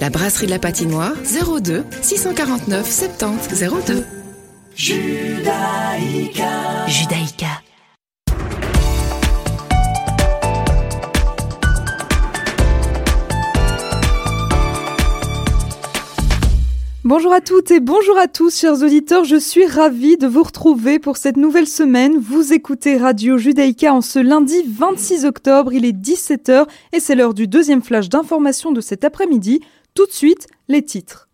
La brasserie de la patinoire 02 649 70 02. Judaïka. Judaïka. Bonjour à toutes et bonjour à tous, chers auditeurs. Je suis ravie de vous retrouver pour cette nouvelle semaine. Vous écoutez Radio Judaïka en ce lundi 26 octobre. Il est 17h et c'est l'heure du deuxième flash d'information de cet après-midi. Tout de suite, les titres.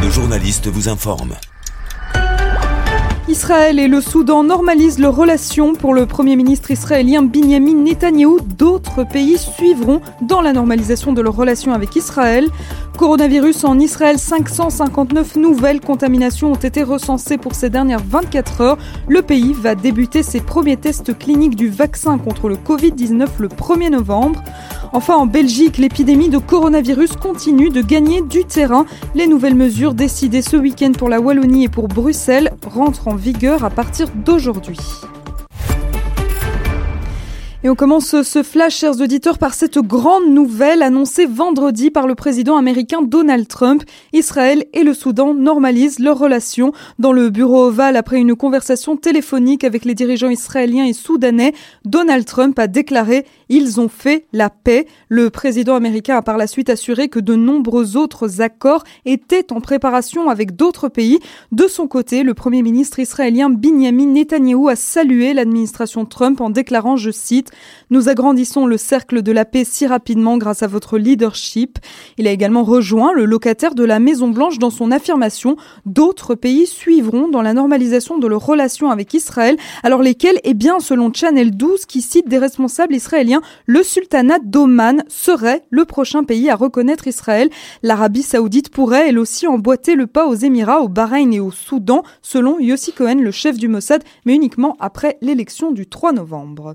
Le journaliste vous informe. Israël et le Soudan normalisent leurs relations. Pour le Premier ministre israélien Binyamin Netanyahou, d'autres pays suivront dans la normalisation de leurs relations avec Israël. Coronavirus en Israël, 559 nouvelles contaminations ont été recensées pour ces dernières 24 heures. Le pays va débuter ses premiers tests cliniques du vaccin contre le Covid-19 le 1er novembre. Enfin, en Belgique, l'épidémie de coronavirus continue de gagner du terrain. Les nouvelles mesures décidées ce week-end pour la Wallonie et pour Bruxelles rentrent en vigueur à partir d'aujourd'hui. Et on commence ce flash, chers auditeurs, par cette grande nouvelle annoncée vendredi par le président américain Donald Trump. Israël et le Soudan normalisent leurs relations. Dans le bureau ovale, après une conversation téléphonique avec les dirigeants israéliens et soudanais, Donald Trump a déclaré ils ont fait la paix. Le président américain a par la suite assuré que de nombreux autres accords étaient en préparation avec d'autres pays. De son côté, le premier ministre israélien Binyamin Netanyahou a salué l'administration Trump en déclarant, je cite, Nous agrandissons le cercle de la paix si rapidement grâce à votre leadership. Il a également rejoint le locataire de la Maison Blanche dans son affirmation. D'autres pays suivront dans la normalisation de leurs relations avec Israël. Alors lesquels? Eh bien, selon Channel 12 qui cite des responsables israéliens, le sultanat d'Oman serait le prochain pays à reconnaître Israël. L'Arabie saoudite pourrait elle aussi emboîter le pas aux Émirats, au Bahreïn et au Soudan, selon Yossi Cohen, le chef du Mossad, mais uniquement après l'élection du 3 novembre.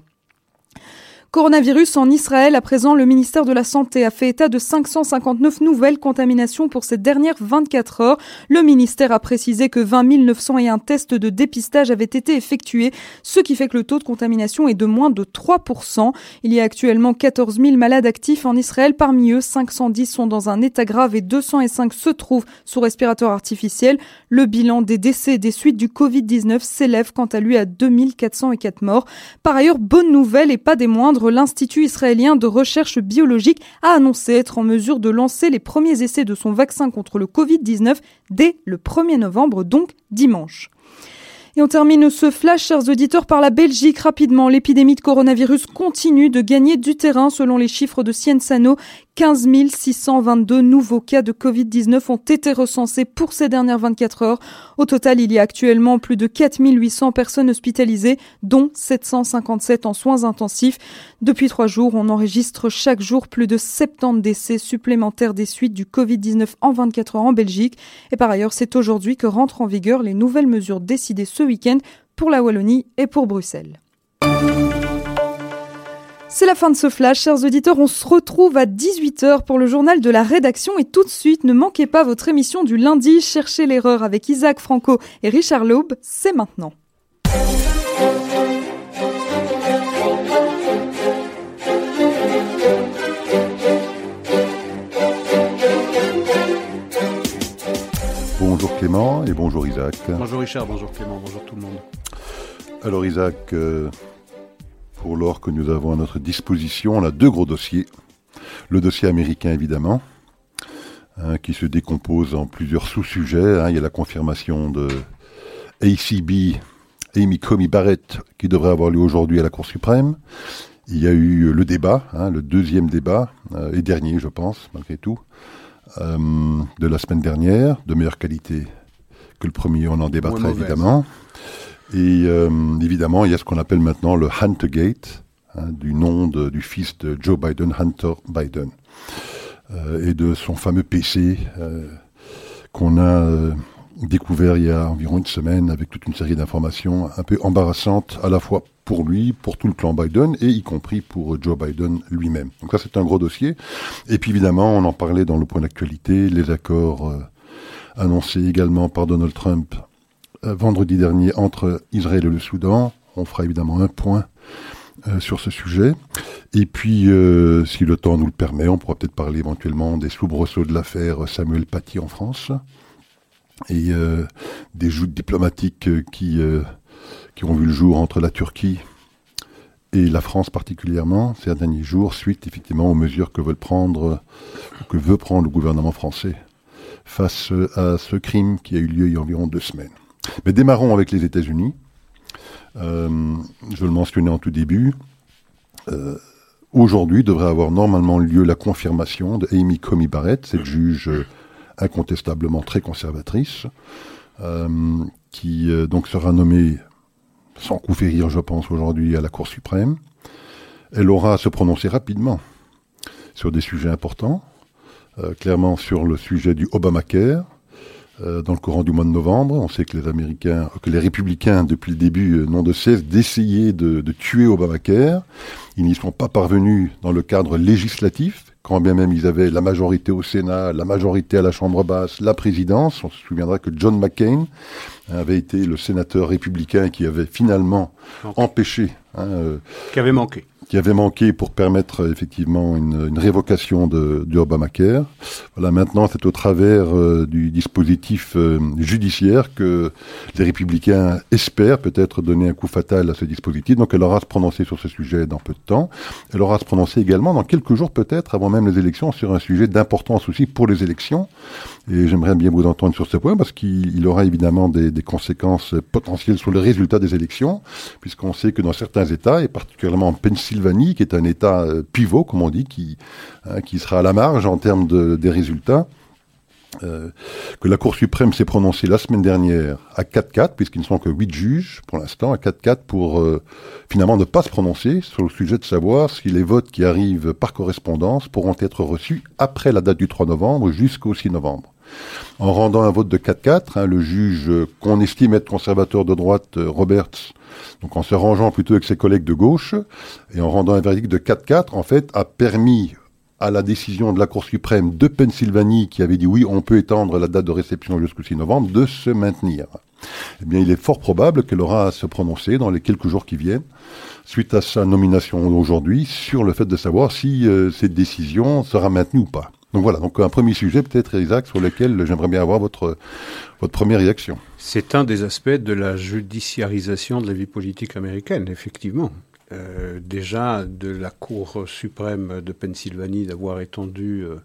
Coronavirus en Israël. À présent, le ministère de la Santé a fait état de 559 nouvelles contaminations pour ces dernières 24 heures. Le ministère a précisé que 20 901 tests de dépistage avaient été effectués, ce qui fait que le taux de contamination est de moins de 3%. Il y a actuellement 14 000 malades actifs en Israël. Parmi eux, 510 sont dans un état grave et 205 se trouvent sous respirateur artificiel. Le bilan des décès et des suites du Covid-19 s'élève quant à lui à 2404 morts. Par ailleurs, bonne nouvelle et pas des moindres, l'Institut israélien de recherche biologique a annoncé être en mesure de lancer les premiers essais de son vaccin contre le Covid-19 dès le 1er novembre, donc dimanche. Et on termine ce flash, chers auditeurs, par la Belgique rapidement. L'épidémie de coronavirus continue de gagner du terrain selon les chiffres de Sciensano. 15 622 nouveaux cas de Covid-19 ont été recensés pour ces dernières 24 heures. Au total, il y a actuellement plus de 4 800 personnes hospitalisées, dont 757 en soins intensifs. Depuis trois jours, on enregistre chaque jour plus de 70 décès supplémentaires des suites du Covid-19 en 24 heures en Belgique. Et par ailleurs, c'est aujourd'hui que rentrent en vigueur les nouvelles mesures décidées ce week-end pour la Wallonie et pour Bruxelles. C'est la fin de ce flash, chers auditeurs. On se retrouve à 18h pour le journal de la rédaction et tout de suite, ne manquez pas votre émission du lundi, Cherchez l'erreur avec Isaac Franco et Richard Laube. C'est maintenant. Bonjour Clément et bonjour Isaac. Bonjour Richard, bonjour Clément, bonjour tout le monde. Alors Isaac, euh, pour l'or que nous avons à notre disposition, on a deux gros dossiers. Le dossier américain évidemment, hein, qui se décompose en plusieurs sous-sujets. Hein. Il y a la confirmation de ACB, Amy Comey Barrett, qui devrait avoir lieu aujourd'hui à la Cour suprême. Il y a eu le débat, hein, le deuxième débat, euh, et dernier je pense, malgré tout, euh, de la semaine dernière, de meilleure qualité que le premier, on en débattra évidemment. Et euh, évidemment, il y a ce qu'on appelle maintenant le Huntergate, hein, du nom de, du fils de Joe Biden, Hunter Biden, euh, et de son fameux PC qu'on a découvert il y a environ une semaine avec toute une série d'informations un peu embarrassantes à la fois pour lui, pour tout le clan Biden et y compris pour Joe Biden lui-même. Donc ça c'est un gros dossier. Et puis évidemment, on en parlait dans le point d'actualité, les accords annoncés également par Donald Trump vendredi dernier entre Israël et le Soudan. On fera évidemment un point euh, sur ce sujet. Et puis, euh, si le temps nous le permet, on pourra peut-être parler éventuellement des soubresauts de l'affaire Samuel Paty en France et euh, des joutes diplomatiques qui, qui ont vu le jour entre la Turquie et la France particulièrement ces derniers jours, suite effectivement aux mesures que veut prendre, que veut prendre le gouvernement français face à ce crime qui a eu lieu il y a environ deux semaines. Mais démarrons avec les États-Unis. Euh, je le mentionnais en tout début. Euh, aujourd'hui devrait avoir normalement lieu la confirmation de Amy Comey Barrett, cette juge euh, incontestablement très conservatrice, qui donc sera nommée sans coup je pense, aujourd'hui à la Cour suprême. Elle aura à se prononcer rapidement sur des sujets importants, euh, clairement sur le sujet du Obamacare, euh, dans le courant du mois de novembre. On sait que les Américains, que les républicains, depuis le début, euh, n'ont de cesse d'essayer de, de, tuer Obamacare. Ils n'y sont pas parvenus dans le cadre législatif, quand bien même ils avaient la majorité au Sénat, la majorité à la Chambre basse, la présidence. On se souviendra que John McCain avait été le sénateur républicain qui avait finalement empêché. Hein, qui avait manqué qui avait manqué pour permettre effectivement une, révocation de, du Obamacare. Voilà, maintenant, c'est au travers euh, du dispositif euh, judiciaire que les républicains espèrent peut-être donner un coup fatal à ce dispositif. Donc, elle aura à se prononcer sur ce sujet dans peu de temps. Elle aura à se prononcer également dans quelques jours peut-être, avant même les élections, sur un sujet d'importance aussi pour les élections. Et j'aimerais bien vous entendre sur ce point parce qu'il aura évidemment des, des, conséquences potentielles sur le résultat des élections, puisqu'on sait que dans certains États, et particulièrement en Pennsylvanie, qui est un État euh, pivot, comme on dit, qui, hein, qui sera à la marge en termes de, des résultats, euh, que la Cour suprême s'est prononcée la semaine dernière à 4-4, puisqu'ils ne sont que 8 juges pour l'instant, à 4-4 pour euh, finalement ne pas se prononcer sur le sujet de savoir si les votes qui arrivent par correspondance pourront être reçus après la date du 3 novembre jusqu'au 6 novembre. En rendant un vote de 4-4, hein, le juge qu'on estime être conservateur de droite, euh, Roberts, donc en se rangeant plutôt avec ses collègues de gauche, et en rendant un verdict de 4-4, en fait, a permis à la décision de la Cour suprême de Pennsylvanie, qui avait dit oui, on peut étendre la date de réception jusqu'au 6 novembre, de se maintenir. Eh bien, il est fort probable qu'elle aura à se prononcer dans les quelques jours qui viennent, suite à sa nomination aujourd'hui, sur le fait de savoir si euh, cette décision sera maintenue ou pas. Donc voilà, donc un premier sujet peut-être, Isaac, sur lequel j'aimerais bien avoir votre, votre première réaction. C'est un des aspects de la judiciarisation de la vie politique américaine, effectivement. Euh, déjà de la Cour suprême de Pennsylvanie d'avoir étendu euh,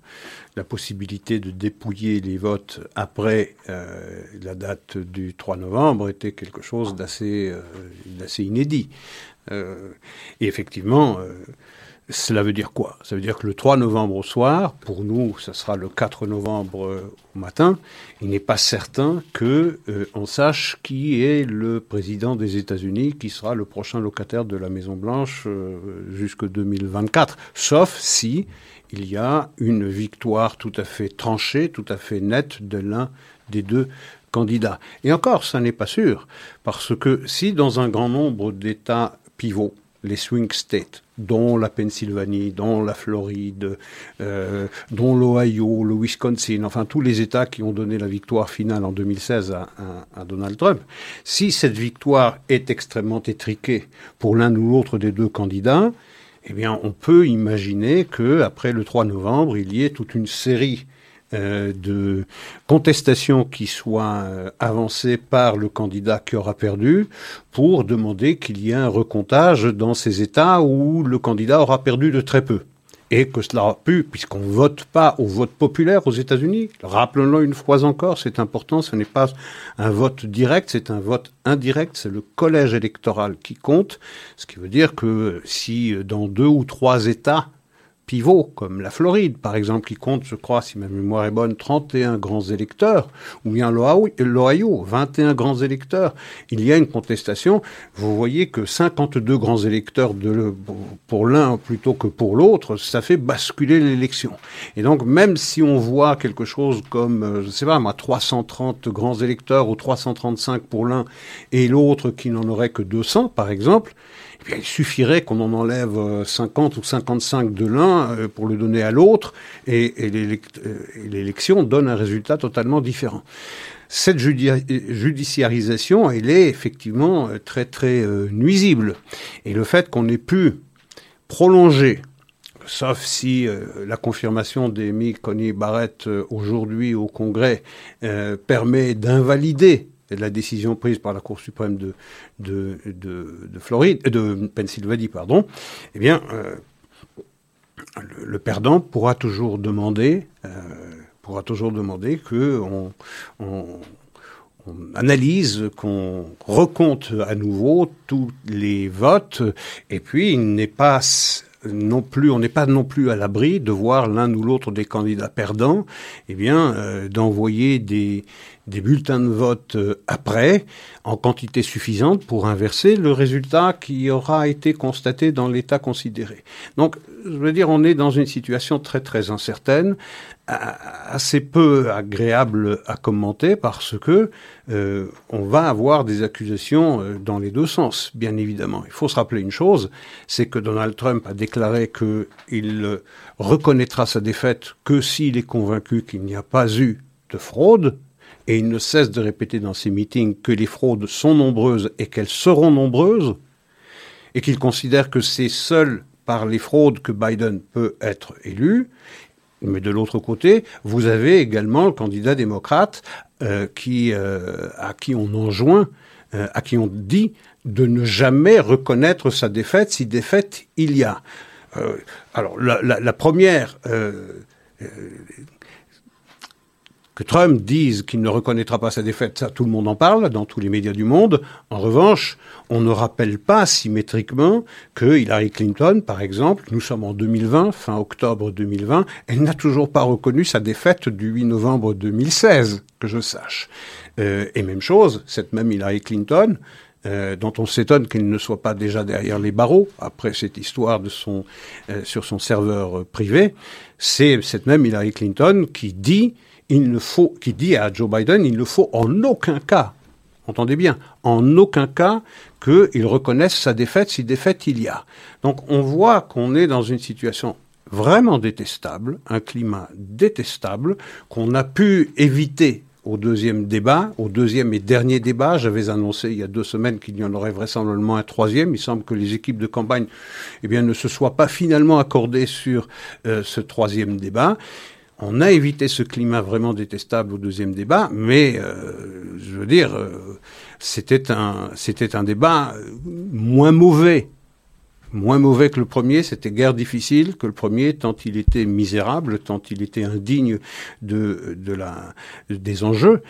la possibilité de dépouiller les votes après euh, la date du 3 novembre était quelque chose d'assez inédit. et effectivement, cela veut dire quoi? Ça veut dire que le 3 novembre au soir, pour nous, ça sera le 4 novembre euh, au matin, il n'est pas certain que euh, on sache qui est le président des États-Unis, qui sera le prochain locataire de la Maison Blanche euh, jusque 2024, sauf si il y a une victoire tout à fait tranchée, tout à fait nette de l'un des deux candidats. Et encore, ça n'est pas sûr, parce que si dans un grand nombre d'États pivots, les swing states, dont la Pennsylvanie, dont la Floride, euh, dont l'Ohio, le Wisconsin, enfin tous les États qui ont donné la victoire finale en 2016 à, à, Donald Trump. Si cette victoire est extrêmement étriquée pour l'un ou l'autre des deux candidats, eh bien, on peut imaginer que après le 3 novembre, il y ait toute une série euh, de contestation qui soit euh, avancée par le candidat qui aura perdu pour demander qu'il y ait un recomptage dans ces États où le candidat aura perdu de très peu. Et que cela a pu, puisqu'on ne vote pas au vote populaire aux États-Unis, rappelons-le une fois encore, c'est important, ce n'est pas un vote direct, c'est un vote indirect, c'est le collège électoral qui compte, ce qui veut dire que si dans deux ou trois États, pivots, comme la Floride, par exemple, qui compte, je crois, si ma mémoire est bonne, 31 grands électeurs, ou bien l'Ohio, 21 grands électeurs. Il y a une contestation. Vous voyez que 52 grands électeurs de pour l'un plutôt que pour l'autre, ça fait basculer l'élection. Et donc, même si on voit quelque chose comme, euh, je ne sais pas, moi, 330 grands électeurs ou 335 pour l'un et l'autre qui n'en aurait que 200, par exemple, eh il suffirait qu'on en enlève 50 ou 55 de l'un pour le donner à l'autre, et, et l'élection donne un résultat totalement différent cette judiciarisation, elle est effectivement très très nuisible. Et le fait qu'on ait pu prolonger sauf si euh, la confirmation d'Amy Coney Barrett euh, aujourd'hui au Congrès euh, permet d'invalider la décision prise par la Cour suprême de, de, de, Floride, de Pennsylvanie, pardon, eh bien, le, perdant pourra toujours demander, pourra toujours demander que on, analyse, qu'on recompte à nouveau tous les votes, et puis il n'est pas non plus, on n'est pas non plus à l'abri de voir l'un ou l'autre des candidats perdants, eh bien, euh, d'envoyer des, des bulletins de vote euh, après en quantité suffisante pour inverser le résultat qui aura été constaté dans l'état considéré. Donc, je veux dire, on est dans une situation très très incertaine, assez peu agréable à commenter parce que euh, on va avoir des accusations euh, dans les deux sens, bien évidemment. Il faut se rappeler une chose, c'est que Donald Trump a déclaré qu'il reconnaîtra sa défaite que s'il est convaincu qu'il n'y a pas eu de fraude et il ne cesse de répéter dans ses meetings que les fraudes sont nombreuses et qu'elles seront nombreuses, et qu'il considère que c'est seul par les fraudes que Biden peut être élu. Mais de l'autre côté, vous avez également le candidat démocrate euh, qui, euh, à qui on enjoint, euh, à qui on dit de ne jamais reconnaître sa défaite si défaite il y a. alors la, première que Trump dise qu'il ne reconnaîtra pas sa défaite, ça tout le monde en parle dans tous les médias du monde. En revanche, on ne rappelle pas symétriquement que Hillary Clinton, par exemple, nous sommes en 2020, fin octobre 2020, elle n'a toujours pas reconnu sa défaite du 8 novembre 2016, que je sache. Euh, et même chose, cette même Hillary Clinton, euh, dont on s'étonne qu'elle ne soit pas déjà derrière les barreaux après cette histoire de son euh, sur son serveur privé, c'est cette même Hillary Clinton qui dit il ne faut, qui dit à Joe Biden, il ne faut en aucun cas, entendez bien, en aucun cas qu'il reconnaisse sa défaite si défaite il y a. Donc on voit qu'on est dans une situation vraiment détestable, un climat détestable qu'on a pu éviter au deuxième débat, au deuxième et dernier débat. J'avais annoncé il y a deux semaines qu'il y en aurait vraisemblablement un troisième. Il semble que les équipes de campagne eh bien, ne se soient pas finalement accordées sur euh, ce troisième débat. On a évité ce climat vraiment détestable au deuxième débat, mais euh, je veux dire, euh, c'était un, débat moins mauvais, moins mauvais que le premier. C'était guère difficile que le premier, tant il était misérable, tant il était indigne de, de la, des enjeux.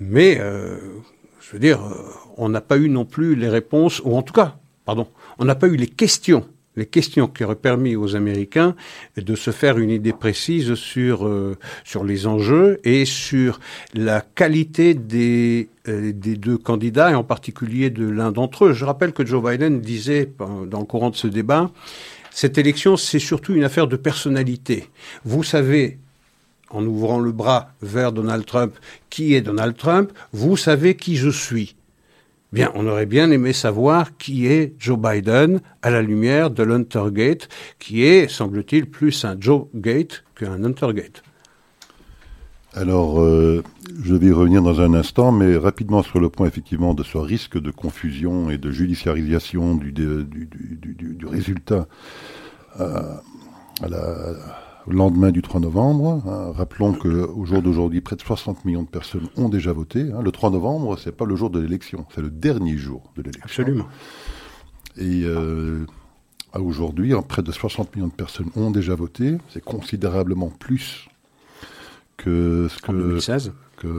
Mais euh, je veux dire, on n'a pas eu non plus les réponses, ou en tout cas, pardon, on n'a pas eu les questions les questions qui auraient permis aux Américains de se faire une idée précise sur euh, les enjeux et sur la qualité euh, des deux candidats et en particulier de l'un d'entre eux. Je rappelle que Joe Biden disait dans le courant de ce débat cette élection c'est surtout une affaire de personnalité. Vous savez en ouvrant le bras vers Donald Trump, qui est Donald Trump, vous savez qui je suis. On aurait bien aimé savoir qui est Joe Biden à la lumière de l'Huntergate, qui est, semble-t-il, plus un Joe Gate qu'un Huntergate. Alors, euh, je vais y revenir dans un instant, mais rapidement sur le point effectivement de ce risque de confusion et de judiciarisation du, résultat euh, à la, lendemain du 3 novembre. Hein, rappelons qu'au jour d'aujourd'hui, près de 60 millions de personnes ont déjà voté. Hein. Le 3 novembre, c'est pas le jour de l'élection, c'est le dernier jour de l'élection. Absolument. Et euh, aujourd'hui, près de 60 millions de personnes ont déjà voté. C'est considérablement plus que ce que. 2016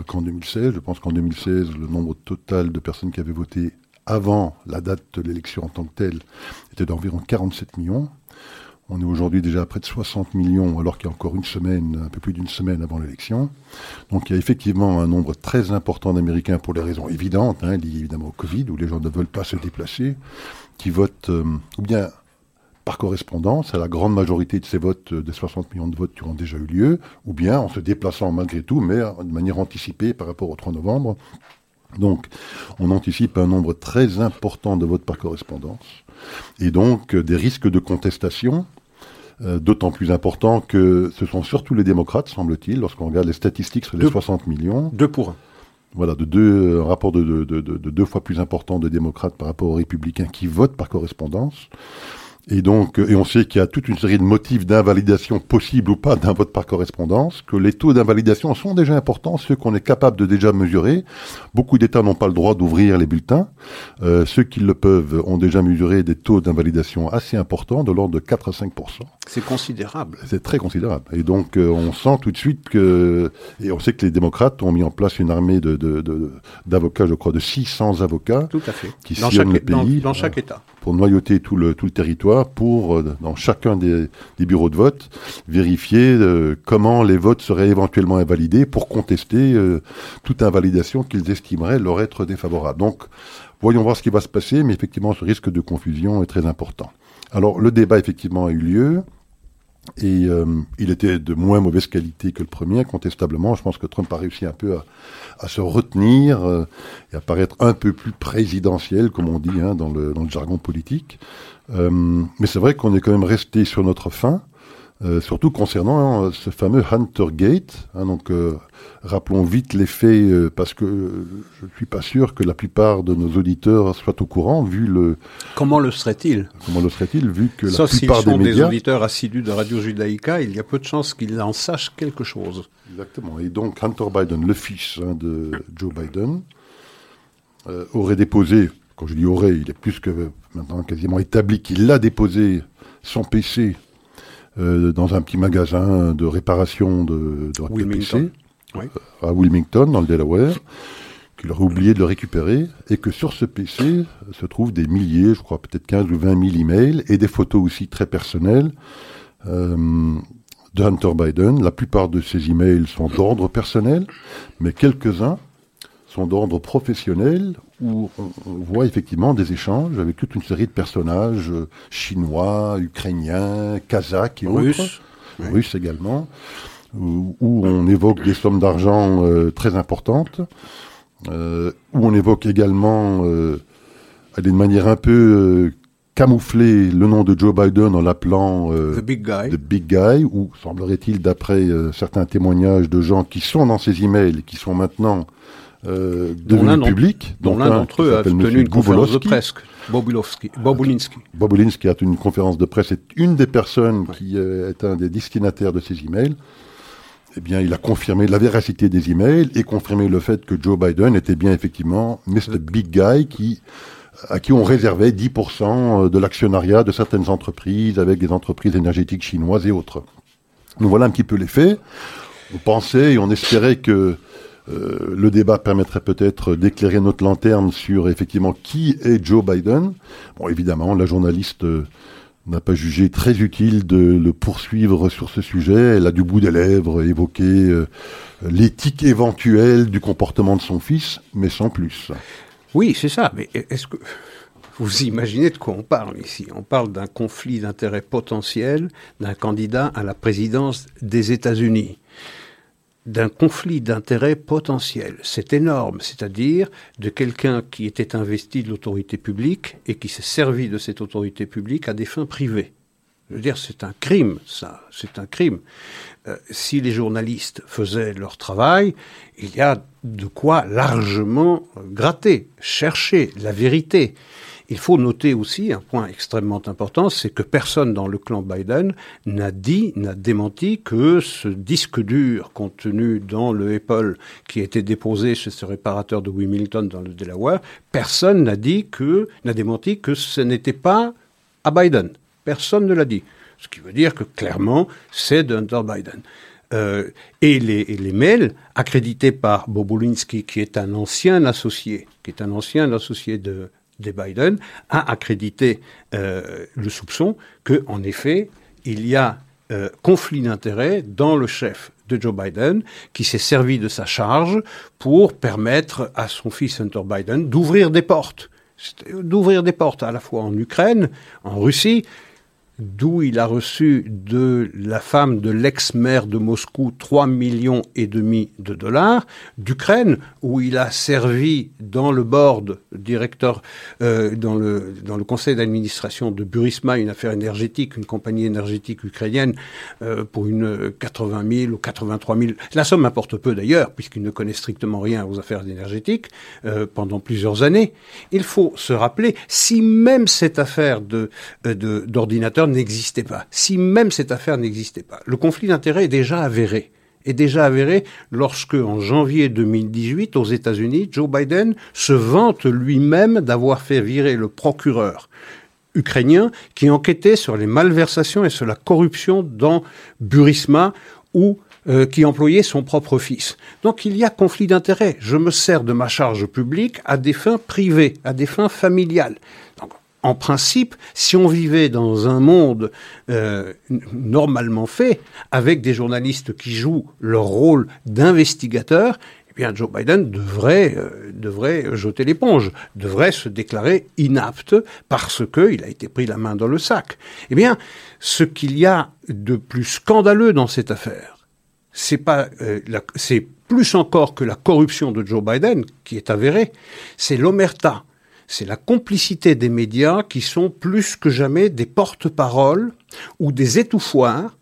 qu'en 2016. Je pense qu'en 2016, le nombre total de personnes qui avaient voté avant la date de l'élection en tant que telle était d'environ 47 millions. On est aujourd'hui déjà à près de 60 millions, alors qu'il y a encore une semaine, un peu plus d'une semaine avant l'élection. Donc il y a effectivement un nombre très important d'Américains pour des raisons évidentes, hein, liées évidemment au Covid, où les gens ne veulent pas se déplacer, qui votent euh, ou bien par correspondance, à la grande majorité de ces votes, euh, des 60 millions de votes qui ont déjà eu lieu, ou bien en se déplaçant malgré tout, mais de manière anticipée par rapport au 3 novembre, Donc, on anticipe un nombre très important de votes par correspondance et donc euh, des risques de contestation, euh, d'autant plus importants que ce sont surtout les démocrates, semble-t-il, lorsqu'on regarde les statistiques sur les Deux- 60 millions. Deux pour un. Voilà, de deux, un rapport de- de- de- de deux fois plus important de démocrates par rapport aux républicains qui votent par correspondance. Et donc, euh, et on sait qu'il y a toute une série de motifs d'invalidation possible ou pas d'un vote par correspondance, que les taux d'invalidation sont déjà importants, ceux qu'on est capable de déjà mesurer. Beaucoup d'États n'ont pas le droit d'ouvrir les bulletins. Euh, ceux qui le peuvent ont déjà mesuré des taux d'invalidation assez importants, de l'ordre de 4 à 5% C'est considérable. c'est très considérable. Et donc, euh, on sent tout de suite que, et on sait que les démocrates ont mis en place une armée de, de- de- d'avocats, je crois, de 600 avocats Tout à fait. Qui dans chaque, le pays, dans chaque État. Pour noyauter tout le, territoire, pour, euh, dans chacun des, des bureaux de vote, vérifier euh, comment les votes seraient éventuellement invalidés pour contester euh, toute invalidation qu'ils estimeraient leur être défavorable. Donc, voyons voir ce qui va se passer, mais effectivement, ce risque de confusion est très important. Alors, le débat, effectivement, a eu lieu. Et euh, il était de moins mauvaise qualité que le premier, incontestablement. Je pense que Trump a réussi un peu à, se retenir euh, et à paraître un peu plus présidentiel, comme on dit hein, dans, le, jargon politique. Euh, mais c'est vrai qu'on est quand même resté sur notre fin, euh, surtout concernant hein, ce fameux Hunter Gate. hein, donc, euh, rappelons vite les faits, euh, parce que je ne suis pas sûr que la plupart de nos auditeurs soient au courant, vu le Comment le serait-il? Comment le serait-il, vu que Sauf la plupart sont des des, médias auditeurs assidus de Radio Judaïka, il y a peu de chances qu'ils en sachent quelque chose. Exactement. Et donc Hunter Biden, le fils hein, de Joe Biden, aurait déposé, quand je dis aurait, il est plus que maintenant quasiment établi qu'il a déposé son PC euh, dans un petit magasin de réparation de, de, Wilmington. PC Oui. à Wilmington, dans le Delaware, qu'il aurait oublié de le récupérer, et que sur ce PC se trouvent des milliers, je crois peut-être 15 ou 20 000 emails, et des photos aussi très personnelles euh, de Hunter Biden. La plupart de ces emails sont d'ordre personnel, mais quelques-uns sont d'ordre professionnel, où on, on voit effectivement des échanges avec toute une série de personnages euh, chinois, ukrainiens, kazakhs et autres Russe. Oui. russe également, où, où on évoque des sommes d'argent euh, très importantes, euh, où on évoque également, d'une manière un peu camouflée, le nom de Joe Biden en l'appelant euh, The Big Guy. The Big Guy, ou semblerait-il, d'après euh, certains témoignages de gens qui sont dans ces emails et qui sont maintenant euh, devenus publics, dont l'un un d'entre eux a tenu une conférence de presse. Bobulinski. Bobulinski. A tenu une conférence de presse, est une des personnes Ouais. qui euh, est un des destinataires de ces emails. Eh bien, il a confirmé la véracité des emails et confirmé le fait que Joe Biden était bien effectivement Mr. Big Guy qui, à qui on réservait 10% de l'actionnariat de certaines entreprises avec des entreprises énergétiques chinoises et autres. Donc voilà un petit peu les faits. On pensait et on espérait que euh, le débat permettrait peut-être d'éclairer notre lanterne sur effectivement qui est Joe Biden. Bon, évidemment, la journaliste euh, n'a pas jugé très utile de le poursuivre sur ce sujet. Elle a du bout des lèvres évoqué euh, l'éthique éventuelle du comportement de son fils, mais sans plus. Oui, c'est ça. Mais est-ce que vous imaginez de quoi on parle ici? On parle d'un conflit d'intérêts potentiel d'un candidat à la présidence des États-Unis. D'un conflit d'intérêts potentiel. C'est énorme. C'est-à-dire de quelqu'un qui était investi de l'autorité publique et qui s'est servi de cette autorité publique à des fins privées. Je veux dire, c'est un crime, ça. C'est un crime. Euh, si les journalistes faisaient leur travail, il y a de quoi largement gratter, chercher la vérité. Il faut noter aussi un point extrêmement important, c'est que personne dans le clan Biden n'a dit, n'a démenti que ce disque dur contenu dans le Apple qui a été déposé chez ce réparateur de Wilmington dans le Delaware, personne n'a dit que, n'a démenti que ce n'était pas à Biden. Personne ne l'a dit. Ce qui veut dire que clairement, c'est d'Hunter Biden. Euh, et, les, mails accrédités par Bobulinski, qui est un ancien associé, qui est un ancien associé de, de Biden, a accrédité euh, le soupçon que, en effet, il y a euh, conflit d'intérêts dans le chef de Joe Biden, qui s'est servi de sa charge pour permettre à son fils Hunter Biden d'ouvrir des portes, d'ouvrir des portes à la fois en Ukraine, en Russie, d'où il a reçu de la femme de l'ex-maire de Moscou 3 millions et demi de dollars, d'Ukraine, où il a servi dans le board directeur, euh, dans, le, dans le conseil d'administration de Burisma, une affaire énergétique, une compagnie énergétique ukrainienne, euh, pour une 80 000 ou 83 000. La somme importe peu d'ailleurs, puisqu'il ne connaît strictement rien aux affaires énergétiques euh, pendant plusieurs années. Il faut se rappeler, si même cette affaire de, de, n'existait pas, si même cette affaire n'existait pas, le conflit d'intérêts est déjà avéré est déjà avéré lorsque, en janvier 2018, aux États-Unis, Joe Biden se vante lui-même d'avoir fait virer le procureur ukrainien qui enquêtait sur les malversations et sur la corruption dans Burisma ou euh, qui employait son propre fils. Donc il y a conflit d'intérêts. Je me sers de ma charge publique à des fins privées, à des fins familiales en principe, si on vivait dans un monde euh, normalement fait, avec des journalistes qui jouent leur rôle d'investigateurs, eh bien Joe Biden devrait, euh, devrait jeter l'éponge, devrait se déclarer inapte parce qu'il a été pris la main dans le sac. Eh bien, ce qu'il y a de plus scandaleux dans cette affaire, c'est pas, euh, c'est plus encore que la corruption de Joe Biden qui est avérée, c'est l'omerta c'est la complicité des médias qui sont plus que jamais des porte-paroles ou des étouffoirs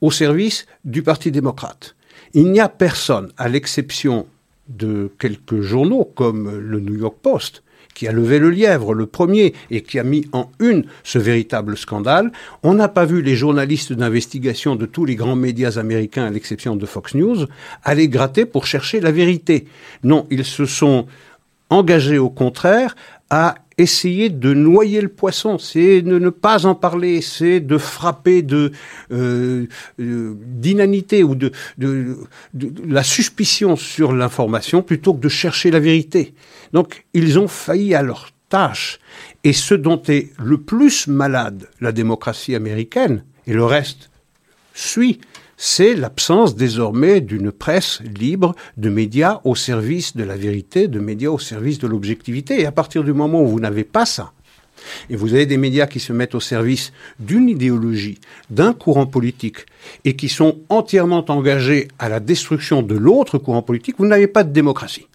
au service du Parti démocrate. Il n'y a personne, à l'exception de quelques journaux comme le New York Post, qui a levé le lièvre, le premier, et qui a mis en une ce véritable scandale. On n'a pas vu les journalistes d'investigation de tous les grands médias américains, à l'exception de Fox News, aller gratter pour chercher la vérité. Non, ils se sont engagé au contraire à essayer de noyer le poisson, c'est de ne pas en parler, c'est de frapper de euh, euh, d'inanité ou de, de, la suspicion sur l'information plutôt que de chercher la vérité. Donc ils ont failli à leur tâche. Et ce dont est le plus malade la démocratie américaine, et le reste suit, c'est l'absence désormais d'une presse libre, de médias au service de la vérité, de médias au service de l'objectivité. Et à partir du moment où vous n'avez pas ça, et vous avez des médias qui se mettent au service d'une idéologie, d'un courant politique, et qui sont entièrement engagés à la destruction de l'autre courant politique, vous n'avez pas de démocratie.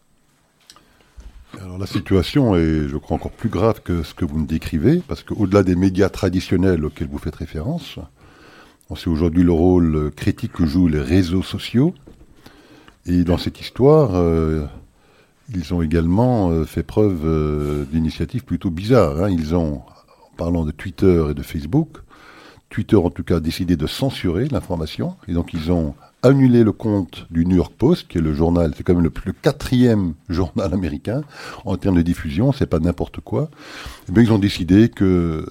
Alors la situation est, je crois, encore plus grave que ce que vous me décrivez, parce qu'au-delà des médias traditionnels auxquels vous faites référence, on sait aujourd'hui le rôle critique que jouent les réseaux sociaux. Et dans cette histoire, euh, ils ont également euh, fait preuve euh, d'initiatives plutôt bizarres. Hein. Ils ont, en parlant de Twitter et de Facebook, Twitter en tout cas a décidé de censurer l'information. Et donc ils ont annulé le compte du New York Post, qui est le journal, c'est quand même le, quatrième journal américain en termes de diffusion, c'est pas n'importe quoi. Et bien, ils ont décidé que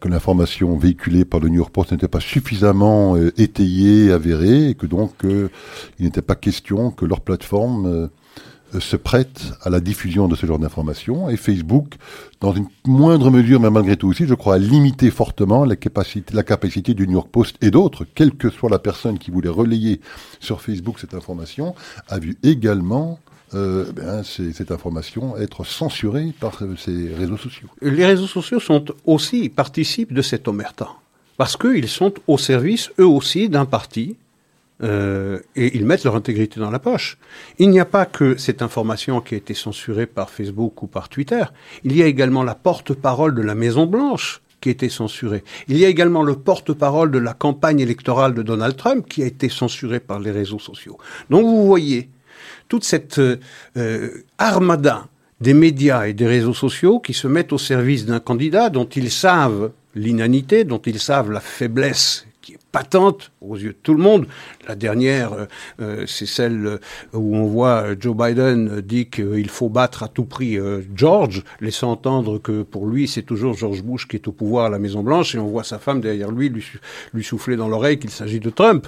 que l'information véhiculée par le New York Post n'était pas suffisamment euh, étayée, avérée, et que donc euh, il n'était pas question que leur plateforme euh, se prête à la diffusion de ce genre d'informations. Et Facebook, dans une moindre mesure, mais malgré tout aussi, je crois, a limité fortement la capacité, la capacité du New York Post et d'autres, quelle que soit la personne qui voulait relayer sur Facebook cette information, a vu également euh, ben, cette information être censurée par ces réseaux sociaux. Les réseaux sociaux sont aussi, participent de cet omerta, parce qu'ils sont au service, eux aussi, d'un parti, euh, et ils mettent leur intégrité dans la poche. Il n'y a pas que cette information qui a été censurée par Facebook ou par Twitter, il y a également la porte-parole de la Maison Blanche qui a été censurée. Il y a également le porte-parole de la campagne électorale de Donald Trump qui a été censuré par les réseaux sociaux. Donc vous voyez, toute cette euh, armada des médias et des réseaux sociaux qui se mettent au service d'un candidat dont ils savent l'inanité, dont ils savent la faiblesse patente aux yeux de tout le monde. La dernière, euh, euh, c'est celle où on voit Joe Biden dit qu'il faut battre à tout prix euh, George, laissant entendre que pour lui, c'est toujours George Bush qui est au pouvoir à la Maison-Blanche, et on voit sa femme derrière lui lui, souffler dans l'oreille qu'il s'agit de Trump.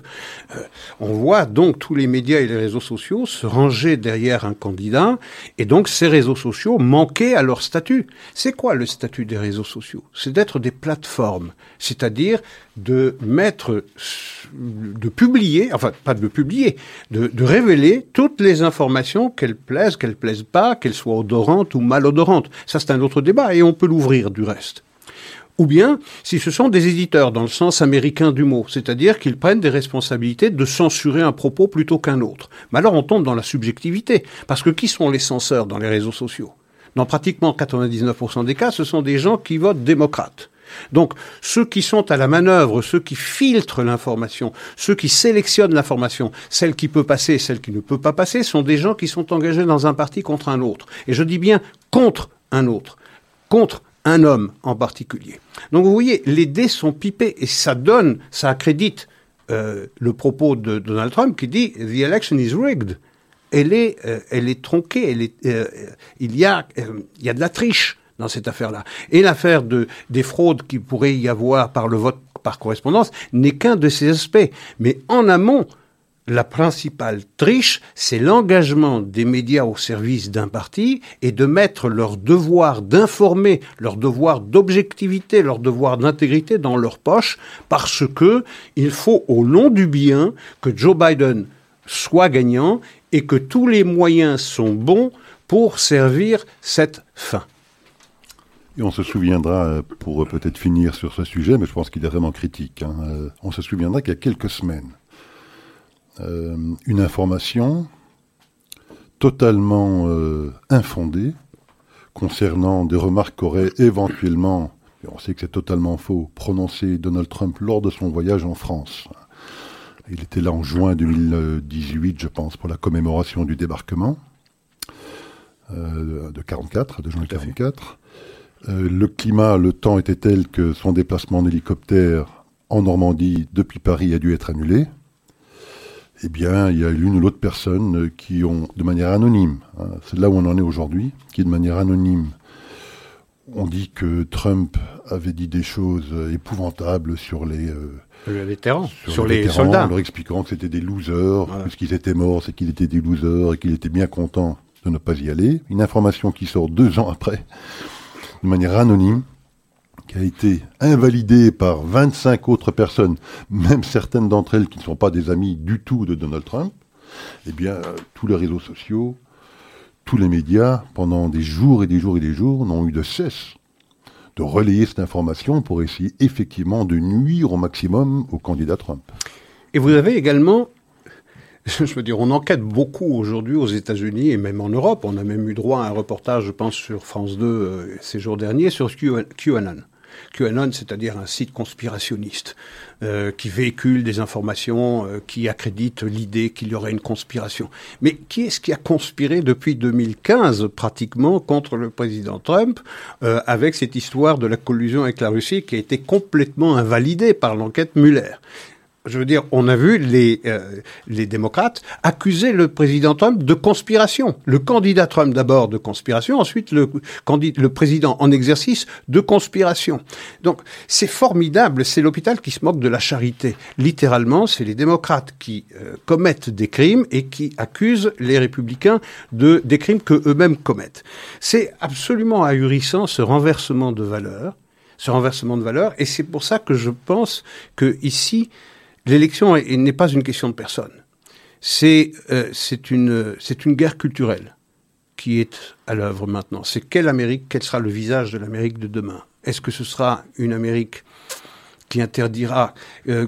on voit donc tous les médias et les réseaux sociaux se ranger derrière un candidat, et donc ces réseaux sociaux manquaient à leur statut. C'est quoi le statut des réseaux sociaux? C'est d'être des plateformes, c'est-à-dire de mettre, de publier, enfin pas de publier, de, révéler toutes les informations qu'elles plaisent, qu'elles plaisent pas, qu'elles soient odorantes ou malodorantes. Ça c'est un autre débat et on peut l'ouvrir du reste. ou bien si ce sont des éditeurs dans le sens américain du mot, c'est-à-dire qu'ils prennent des responsabilités de censurer un propos plutôt qu'un autre. Mais alors on tombe dans la subjectivité, parce que qui sont les censeurs dans les réseaux sociaux? Dans pratiquement 99% des cas, ce sont des gens qui votent démocrates. Donc ceux qui sont à la manœuvre, ceux qui filtrent l'information, ceux qui sélectionnent l'information, celle qui peut passer, celle qui ne peut pas passer, sont des gens qui sont engagés dans un parti contre un autre. Et je dis bien contre un autre, contre un homme en particulier. Donc vous voyez, les dés sont pipés et ça donne, ça accrédite euh, le propos de Donald Trump qui dit The election is rigged. Elle est, euh, elle est tronquée, euh, il, y a, il y a de la triche dans cette affaire-là. Et l'affaire de, des fraudes qui pourrait y avoir par le vote par correspondance n'est qu'un de ces aspects. Mais en amont, la principale triche, c'est l'engagement des médias au service d'un parti et de mettre leur devoir d'informer, leur devoir d'objectivité, leur devoir d'intégrité dans leur poche, parce que il faut au long du bien que Joe Biden soit gagnant et que tous les moyens sont bons pour servir cette fin. Et on se souviendra, euh, pour peut-être finir sur ce sujet, mais je pense qu'il est vraiment critique, hein, euh, on se souviendra qu'il y a quelques semaines, euh, une information totalement infondée concernant des remarques qu'aurait éventuellement, et on sait que c'est totalement faux, prononcé Donald Trump lors de son voyage en France. Il était là en juin 2018, je pense, pour la commémoration du débarquement de 44, de juin 44. Euh, le climat, le temps était tel que son déplacement en hélicoptère en Normandie depuis Paris a dû être annulé. Eh bien, il y a l'une ou l'autre personne qui ont, de manière anonyme, hein, c'est là où on en est aujourd'hui, qui de manière anonyme on dit que Trump avait dit des choses épouvantables sur les, euh, vétérans, sur, les, soldats, en leur expliquant que c'était des losers, puisqu'ils étaient morts, c'est qu'ils étaient des losers et qu'il était bien content de ne pas y aller. Une information qui sort deux ans après de manière anonyme, qui a été invalidée par 25 autres personnes, même certaines d'entre elles qui ne sont pas des amis du tout de Donald Trump, eh bien, tous les réseaux sociaux, tous les médias, pendant des jours et des jours et des jours, n'ont eu de cesse de relayer cette information pour essayer effectivement de nuire au maximum au candidat Trump. Et vous avez également je veux dire, on enquête beaucoup aujourd'hui aux États-Unis et même en Europe. On a même eu droit à un reportage, je pense, sur France 2 euh, ces jours derniers sur QAnon. QAnon, c'est-à-dire un site conspirationniste euh, qui véhicule des informations euh, qui accréditent l'idée qu'il y aurait une conspiration. Mais qui est-ce qui a conspiré depuis 2015 pratiquement contre le président Trump avec cette histoire de la collusion avec la Russie qui a été complètement invalidée par l'enquête Mueller? Je veux dire, on a vu les, euh, les démocrates accuser le président Trump de conspiration. Le candidat Trump d'abord de conspiration, ensuite le, le président en exercice de conspiration. Donc c'est formidable, c'est l'hôpital qui se moque de la charité. Littéralement, c'est les démocrates qui euh, commettent des crimes et qui accusent les républicains de des crimes que eux-mêmes commettent. C'est absolument ahurissant ce renversement de valeurs, ce renversement de valeurs, et c'est pour ça que je pense que ici L'élection n'est pas une question de personne. C'est euh, une, une guerre culturelle qui est à l'œuvre maintenant. C'est quelle Amérique, quel sera le visage de l'Amérique de demain? Est-ce que ce sera une Amérique qui interdira, euh,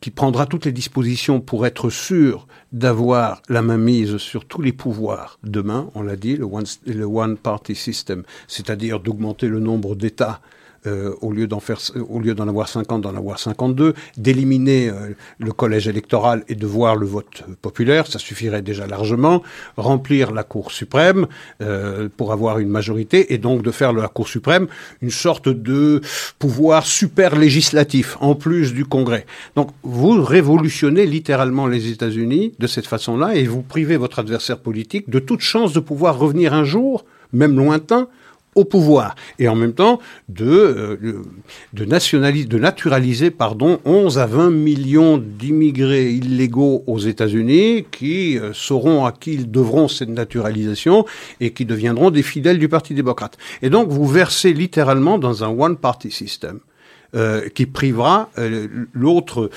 qui prendra toutes les dispositions pour être sûr d'avoir la main mise sur tous les pouvoirs demain, on l'a dit, le one, le one party system, c'est-à-dire d'augmenter le nombre d'États euh, au lieu d'en faire, au lieu d'en avoir 50, d'en avoir 52, d'éliminer euh, le collège électoral et de voir le vote populaire, ça suffirait déjà largement, remplir la Cour suprême euh, pour avoir une majorité et donc de faire de la Cour suprême une sorte de pouvoir super législatif en plus du Congrès. Donc vous révolutionnez littéralement les États-Unis de cette façon-là et vous privez votre adversaire politique de toute chance de pouvoir revenir un jour, même lointain, au pouvoir et en même temps de, euh, de, de naturaliser pardon, 11 à 20 millions d'immigrés illégaux aux États-Unis qui euh, sauront à qui ils devront cette naturalisation et qui deviendront des fidèles du Parti démocrate. Et donc vous versez littéralement dans un one-party system. Euh, qui privera l'autre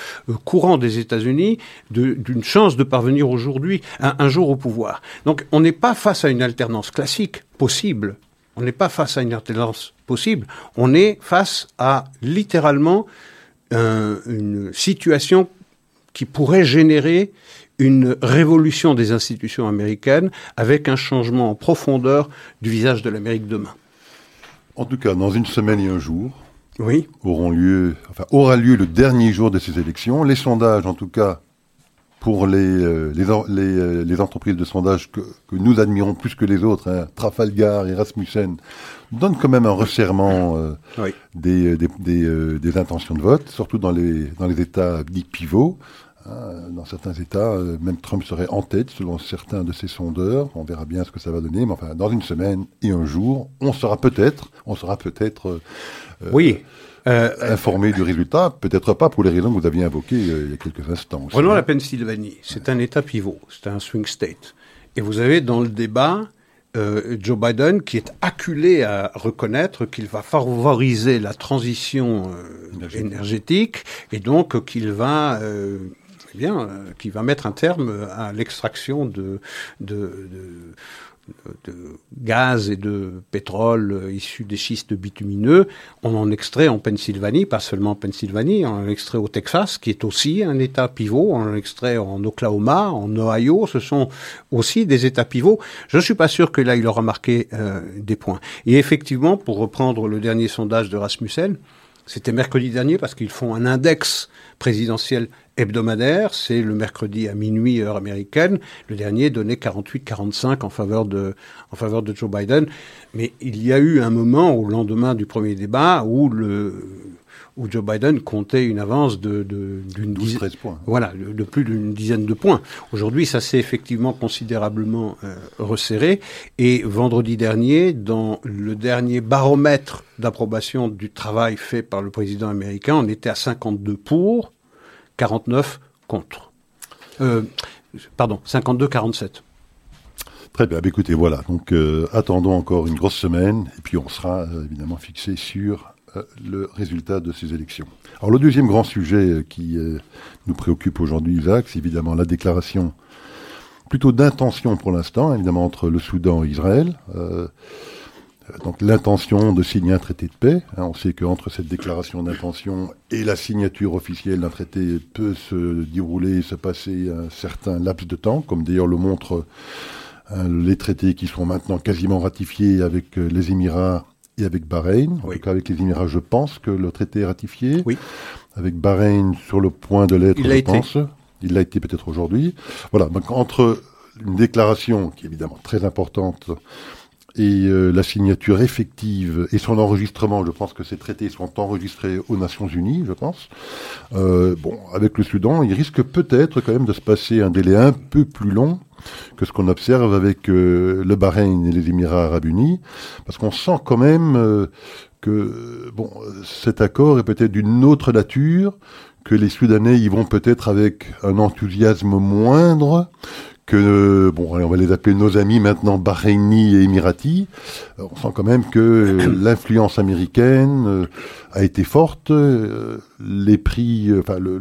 courant des États-Unis d'une chance de parvenir aujourd'hui un jour au pouvoir. Donc on n'est pas face à une alternance classique possible On n'est pas face à une alternance possible. On est face à littéralement une situation qui pourrait générer une révolution des institutions américaines avec un changement en profondeur du visage de l'Amérique demain. En tout cas, dans une semaine et un jour, oui. auront lieu, enfin, aura lieu le dernier jour de ces élections. Les sondages, en tout cas, pour les, euh, les, euh, les, entreprises de sondage que, que, nous admirons plus que les autres, hein, Trafalgar et Rasmussen, donnent quand même un resserrement euh, des, des, des, des, intentions de vote, surtout dans les, dans les États dits pivots. Hein, dans certains États, même Trump serait en tête selon certains de ses sondeurs. On verra bien ce que ça va donner. Mais enfin, dans une semaine et un jour, on sera peut-être, on sera peut-être, euh, oui. Euh, informé du résultat. Peut-être pas pour les raisons que vous aviez invoquées il y a quelques instants. Prenons la Pennsylvanie. C'est un État pivot. C'est un swing state. Et vous avez dans le débat Joe Biden qui est acculé à reconnaître qu'il va favoriser la transition énergétique. et donc qu'il va bien, euh, qui va mettre un terme à l'extraction de, de, gaz et de pétrole issus des schistes bitumineux. On en extrait en Pennsylvanie, pas seulement en Pennsylvanie, on en extrait au Texas, qui est aussi un État pivot, on en extrait en Oklahoma, en Ohio, ce sont aussi des États pivots. Je ne suis pas sûr que là, il aura marqué euh, des points. Et effectivement, pour reprendre le dernier sondage de Rasmussen, c'était mercredi dernier parce qu'ils font un index présidentiel hebdomadaire, c'est le mercredi à minuit heure américaine. Le dernier donnait 48-45 en faveur de en faveur de Joe Biden. Mais il y a eu un moment au lendemain du premier débat où le où Joe Biden comptait une avance de, d'une points. Voilà, de, plus d'une dizaine de points. Aujourd'hui, ça s'est effectivement considérablement euh, resserré. Et vendredi dernier, dans le dernier baromètre d'approbation du travail fait par le président américain, on était à 52 pour, 49 contre. Euh, pardon, 52-47. Très bien, bah, écoutez, voilà. Donc euh, attendons encore une grosse semaine et puis on sera évidemment fixé sur le résultat de ces élections. Alors le deuxième grand sujet qui nous préoccupe aujourd'hui, Isaac, c'est évidemment la déclaration plutôt d'intention pour l'instant, évidemment entre le Soudan et Israël. Euh, donc l'intention de signer un traité de paix. Hein, on sait qu'entre cette déclaration d'intention et la signature officielle d'un traité peut se dérouler, se passer un certain laps de temps, comme d'ailleurs le montrent les traités qui sont maintenant quasiment ratifiés avec euh, les Émirats et avec Bahreïn. En tout cas, avec les Émirats, je pense que le traité est ratifié. Oui. Avec Bahreïn sur le point de l'être, je pense. Il l'a été peut-être aujourd'hui. Voilà. Donc entre une déclaration qui est évidemment très importante et euh, la signature effective et son enregistrement, je pense que ces traités sont enregistrés aux Nations Unies, je pense. Euh, bon, avec le Soudan, il risque peut-être quand même de se passer un délai un peu plus long que ce qu'on observe avec euh, le Bahreïn et les Émirats arabes unis, parce qu'on sent quand même que bon, cet accord est peut-être d'une autre nature, que les Soudanais y vont peut-être avec un enthousiasme moindre que, bon, on va les appeler nos amis maintenant, Bahreïni et Émirati, on sent quand même que l'influence américaine euh, a été forte, euh, les prix, euh, enfin le,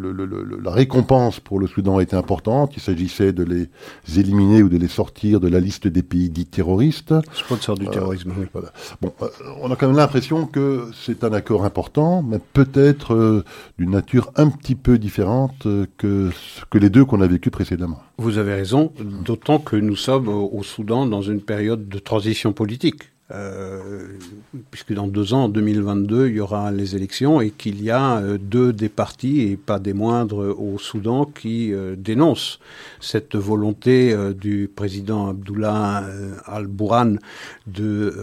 la récompense pour le Soudan a été importante. Il s'agissait de les éliminer ou de les sortir de la liste des pays dits terroristes. Sponsor du terrorisme. oui. Voilà. Bon, on a quand même l'impression que c'est un accord important, mais peut-être d'une nature un petit peu différente que que les deux qu'on a vécu précédemment. Vous avez raison, d'autant que nous sommes au Soudan dans une période de transition politique. Euh, puisque dans deux ans, en 2022, il y aura les élections et qu'il y a euh, deux des partis, et pas des moindres, au Soudan qui euh, dénoncent cette volonté du président Abdullah al-Bourhan de,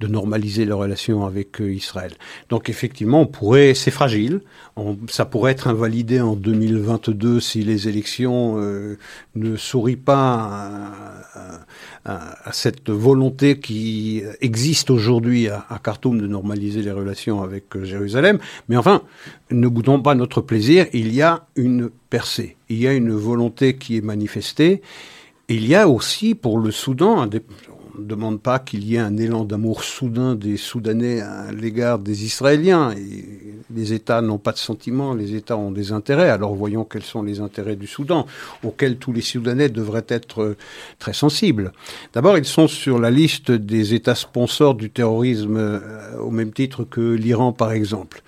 de normaliser les relations avec Israël. Donc effectivement, on pourrait, c'est fragile, ça pourrait être invalidé en 2022 si les élections ne sourient pas à cette volonté qui existe aujourd'hui à, Khartoum de normaliser les relations avec euh, Jérusalem. Mais enfin, ne boudons pas notre plaisir, il y a une percée, il y a une volonté qui est manifestée. Il y a aussi pour le Soudan, demande pas qu'il y ait un élan d'amour soudain des Soudanais à l'égard des Israéliens. Les États n'ont pas de sentiments, les États ont des intérêts. Alors voyons quels sont les intérêts du Soudan, auxquels tous les Soudanais devraient être euh, très sensibles. D'abord, ils sont sur la liste des États sponsors du terrorisme euh, au même titre que l'Iran, par exemple.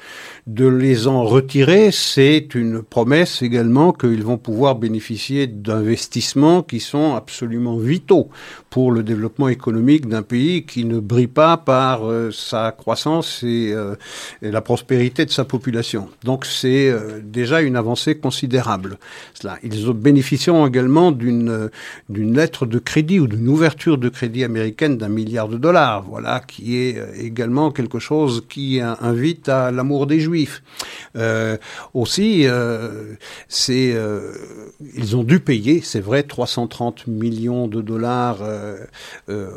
De les en retirer, c'est une promesse également qu'ils vont pouvoir bénéficier d'investissements qui sont absolument vitaux pour le développement économique d'un pays qui ne brille pas par euh, sa croissance et, euh, et, la prospérité de sa population. Donc c'est euh, déjà une avancée considérable. Cela. Ils bénéficieront également d'une lettre de crédit ou d'une ouverture de crédit américaine d'un milliard de dollars. Voilà, qui est également quelque chose qui invite à l'amour des Juifs aussi, ils ont dû payer, c'est vrai, 330 millions de dollars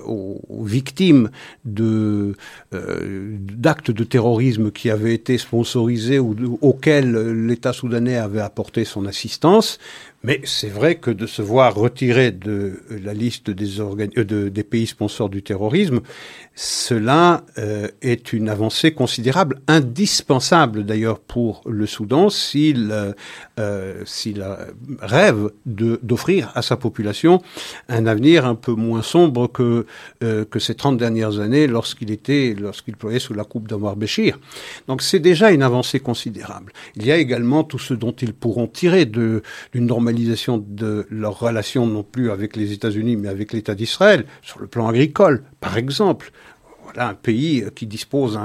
aux, victimes de d'actes de terrorisme qui avaient été sponsorisés ou auxquels l'État soudanais avait apporté son assistance. Mais c'est vrai que de se voir retiré de la liste des, de, des pays sponsors du terrorisme, cela euh, est une avancée considérable, indispensable d'ailleurs pour le Soudan s'il euh, euh rêve d'offrir à sa population un avenir un peu moins sombre que que ces 30 dernières années lorsqu'il était lorsqu'il ployait sous la coupe d'Omar Béchir. Donc c'est déjà une avancée considérable. Il y a également tout ce dont ils pourront tirer d'une normalisation de leurs relations non plus avec les États-Unis mais avec l'État d'Israël sur le plan agricole par exemple un pays qui dispose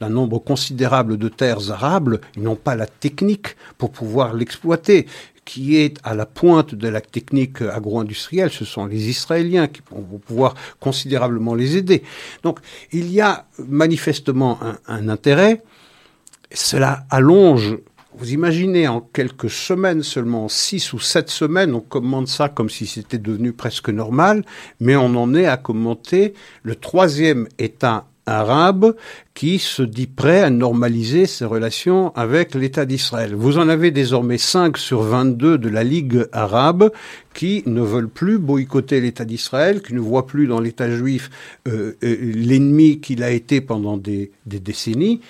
d'un nombre considérable de terres arables, ils n'ont pas la technique pour pouvoir l'exploiter qui est à la pointe de la technique agro-industrielle, ce sont les Israéliens qui vont pouvoir considérablement les aider. Donc il y a manifestement un intérêt. Cela allonge vous imaginez en quelques semaines seulement, six ou sept semaines, on commente ça comme si c'était devenu presque normal, mais on en est à commenter le troisième État arabe qui se dit prêt à normaliser ses relations avec l'État d'Israël. Vous en avez désormais 5 sur 22 de la Ligue arabe qui ne veulent plus boycotter l'État d'Israël, qui ne voient plus dans l'État juif euh, euh, l'ennemi qu'il a été pendant des, des décennies.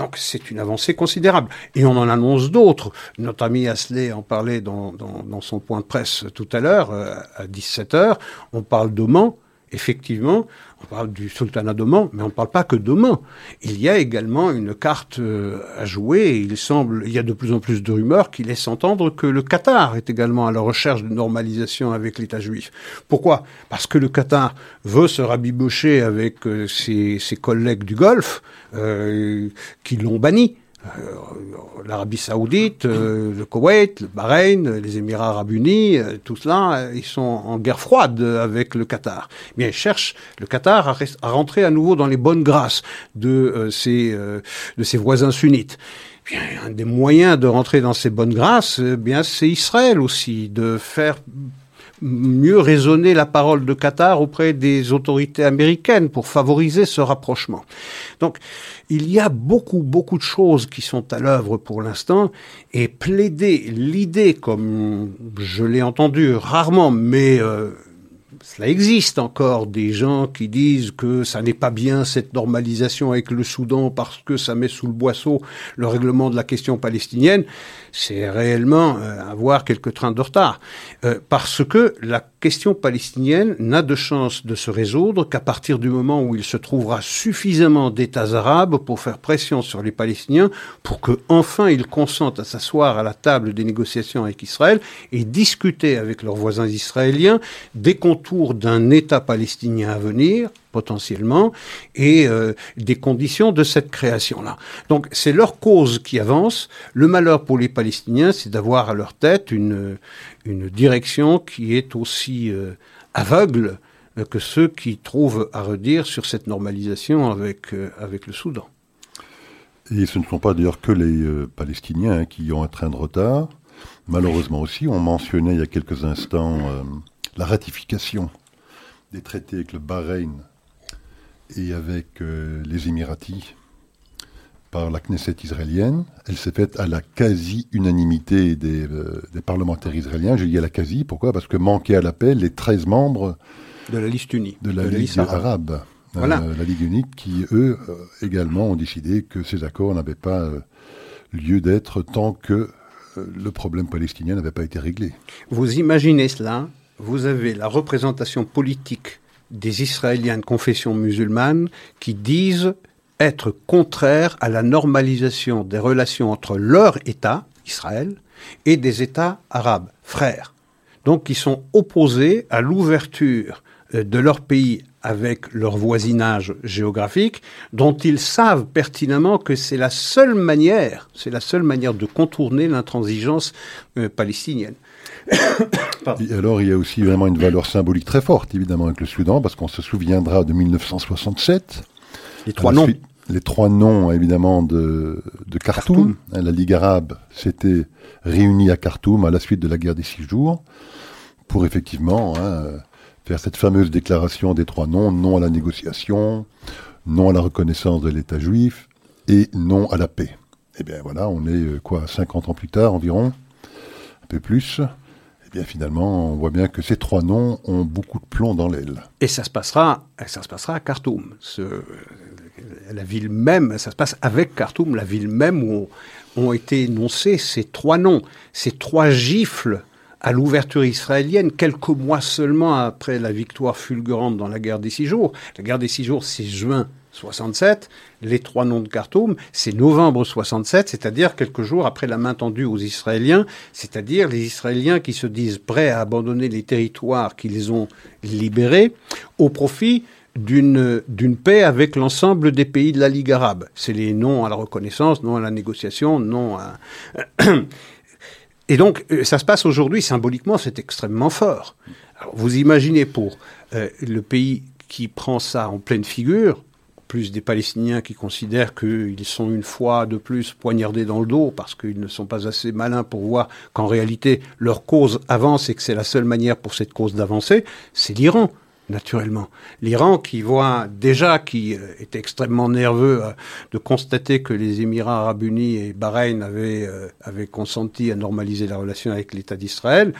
Donc c'est une avancée considérable. Et on en annonce d'autres. Notre ami Asley en parlait dans, son point de presse tout à l'heure, euh, à 17h. On parle d'Oman, effectivement. On parle du sultanat d'Oman, mais on ne parle pas que d'Oman. Il y a également une carte euh, à jouer. il semble, il y a de plus en plus de rumeurs qui laissent entendre que le Qatar est également à la recherche de normalisation avec l'État juif. Pourquoi? Parce que le Qatar veut se rabibocher avec euh, ses, ses, collègues du Golfe euh, qui l'ont banni. Euh, l'Arabie Saoudite, euh, le Koweït, le Bahreïn, les Émirats Arabes Unis, euh, tout cela, ils sont en guerre froide avec le Qatar. Mais ils cherchent le Qatar à, rentrer à nouveau dans les bonnes grâces de ses de ses voisins sunnites. Bien, un des moyens de rentrer dans ces bonnes grâces, bien c'est Israël aussi, de faire mieux raisonner la parole de Qatar auprès des autorités américaines pour favoriser ce rapprochement. Donc, il y a beaucoup, beaucoup de choses qui sont à l'œuvre pour l'instant et plaider l'idée, comme je l'ai entendu rarement, mais euh, cela existe encore des gens qui disent que ça n'est pas bien cette normalisation avec le Soudan parce que ça met sous le boisseau le règlement de la question palestinienne. C'est réellement euh, avoir quelques trains de retard. Euh, parce que la question palestinienne n'a de chance de se résoudre qu'à partir du moment où il se trouvera suffisamment d'États arabes pour faire pression sur les Palestiniens pour que enfin ils consentent à s'asseoir à la table des négociations avec Israël et discuter avec leurs voisins israéliens des contours d'un État palestinien à venir potentiellement et euh, des conditions de cette création-là. Donc c'est leur cause qui avance. Le malheur pour les Palestiniens, c'est d'avoir à leur tête une, une direction qui est aussi euh, aveugle que ceux qui trouvent à redire sur cette normalisation avec, euh, avec le Soudan. Et ce ne sont pas d'ailleurs que les Palestiniens hein, qui ont un train de retard. Malheureusement aussi, on mentionnait il y a quelques instants la ratification des traités avec le Bahreïn et avec euh, les Émiratis par la Knesset israélienne. Elle s'est faite à la quasi-unanimité des, euh, des, parlementaires israéliens. Je dis à la quasi, pourquoi? Parce que manqué à l'appel, les 13 membres De la liste unie. De la, Ligue arabe. Voilà. la Ligue unique qui, eux, également ont décidé que ces accords n'avaient pas lieu d'être tant que le problème palestinien n'avait pas été réglé. Vous imaginez cela Vous avez la représentation politique des Israéliens de confession musulmane qui disent être contraires à la normalisation des relations entre leur État, Israël, et des États arabes, frères. Donc qui sont opposés à l'ouverture euh, de leur pays avec leur voisinage géographique, dont ils savent pertinemment que c'est la seule manière, c'est la seule manière de contourner l'intransigeance euh, palestinienne. Et alors, il y a aussi vraiment une valeur symbolique très forte, évidemment, avec le Soudan, parce qu'on se souviendra de 1967. Les trois noms. Les trois noms, évidemment, de, de Khartoum. Hein, la Ligue arabe s'était réunie à Khartoum à la suite de la guerre des six jours pour effectivement hein, faire cette fameuse déclaration des trois noms, non à la négociation, non à la reconnaissance de l'État juif et non à la paix. Eh bien voilà, on est euh, quoi, 50 ans plus tard environ, un peu plus. Eh bien finalement, on voit bien que ces trois noms ont beaucoup de plomb dans l'aile. Et ça se passera, ça se passera à Khartoum. La ville même, ça se passe avec Khartoum, la ville même où ont été énoncés ces trois noms, ces trois gifles à l'ouverture israélienne, quelques mois seulement après la victoire fulgurante dans la guerre des six jours. La guerre des six jours, c'est juin 67. Les trois noms de Khartoum, c'est novembre 67, c'est-à-dire quelques jours après la main tendue aux Israéliens, c'est-à-dire les Israéliens qui se disent prêts à abandonner les territoires qu'ils ont libérés au profit d'une paix avec l'ensemble des pays de la Ligue arabe. C'est les noms à la reconnaissance, non à la négociation, non à Et donc, euh, ça se passe aujourd'hui, symboliquement, c'est extrêmement fort. Vous imaginez pour euh, le pays qui prend ça en pleine figure, plus des Palestiniens qui considèrent qu'ils sont une fois de plus poignardés dans le dos parce qu'ils ne sont pas assez malins pour voir qu'en réalité leur cause avance et que c'est la seule manière pour cette cause d'avancer, c'est l'Iran naturellement. L'Iran qui voit déjà, qui euh, est extrêmement nerveux euh, de constater que les Émirats arabes unis et Bahreïn avaient, euh, avaient consenti à normaliser la relation avec l'État d'Israël,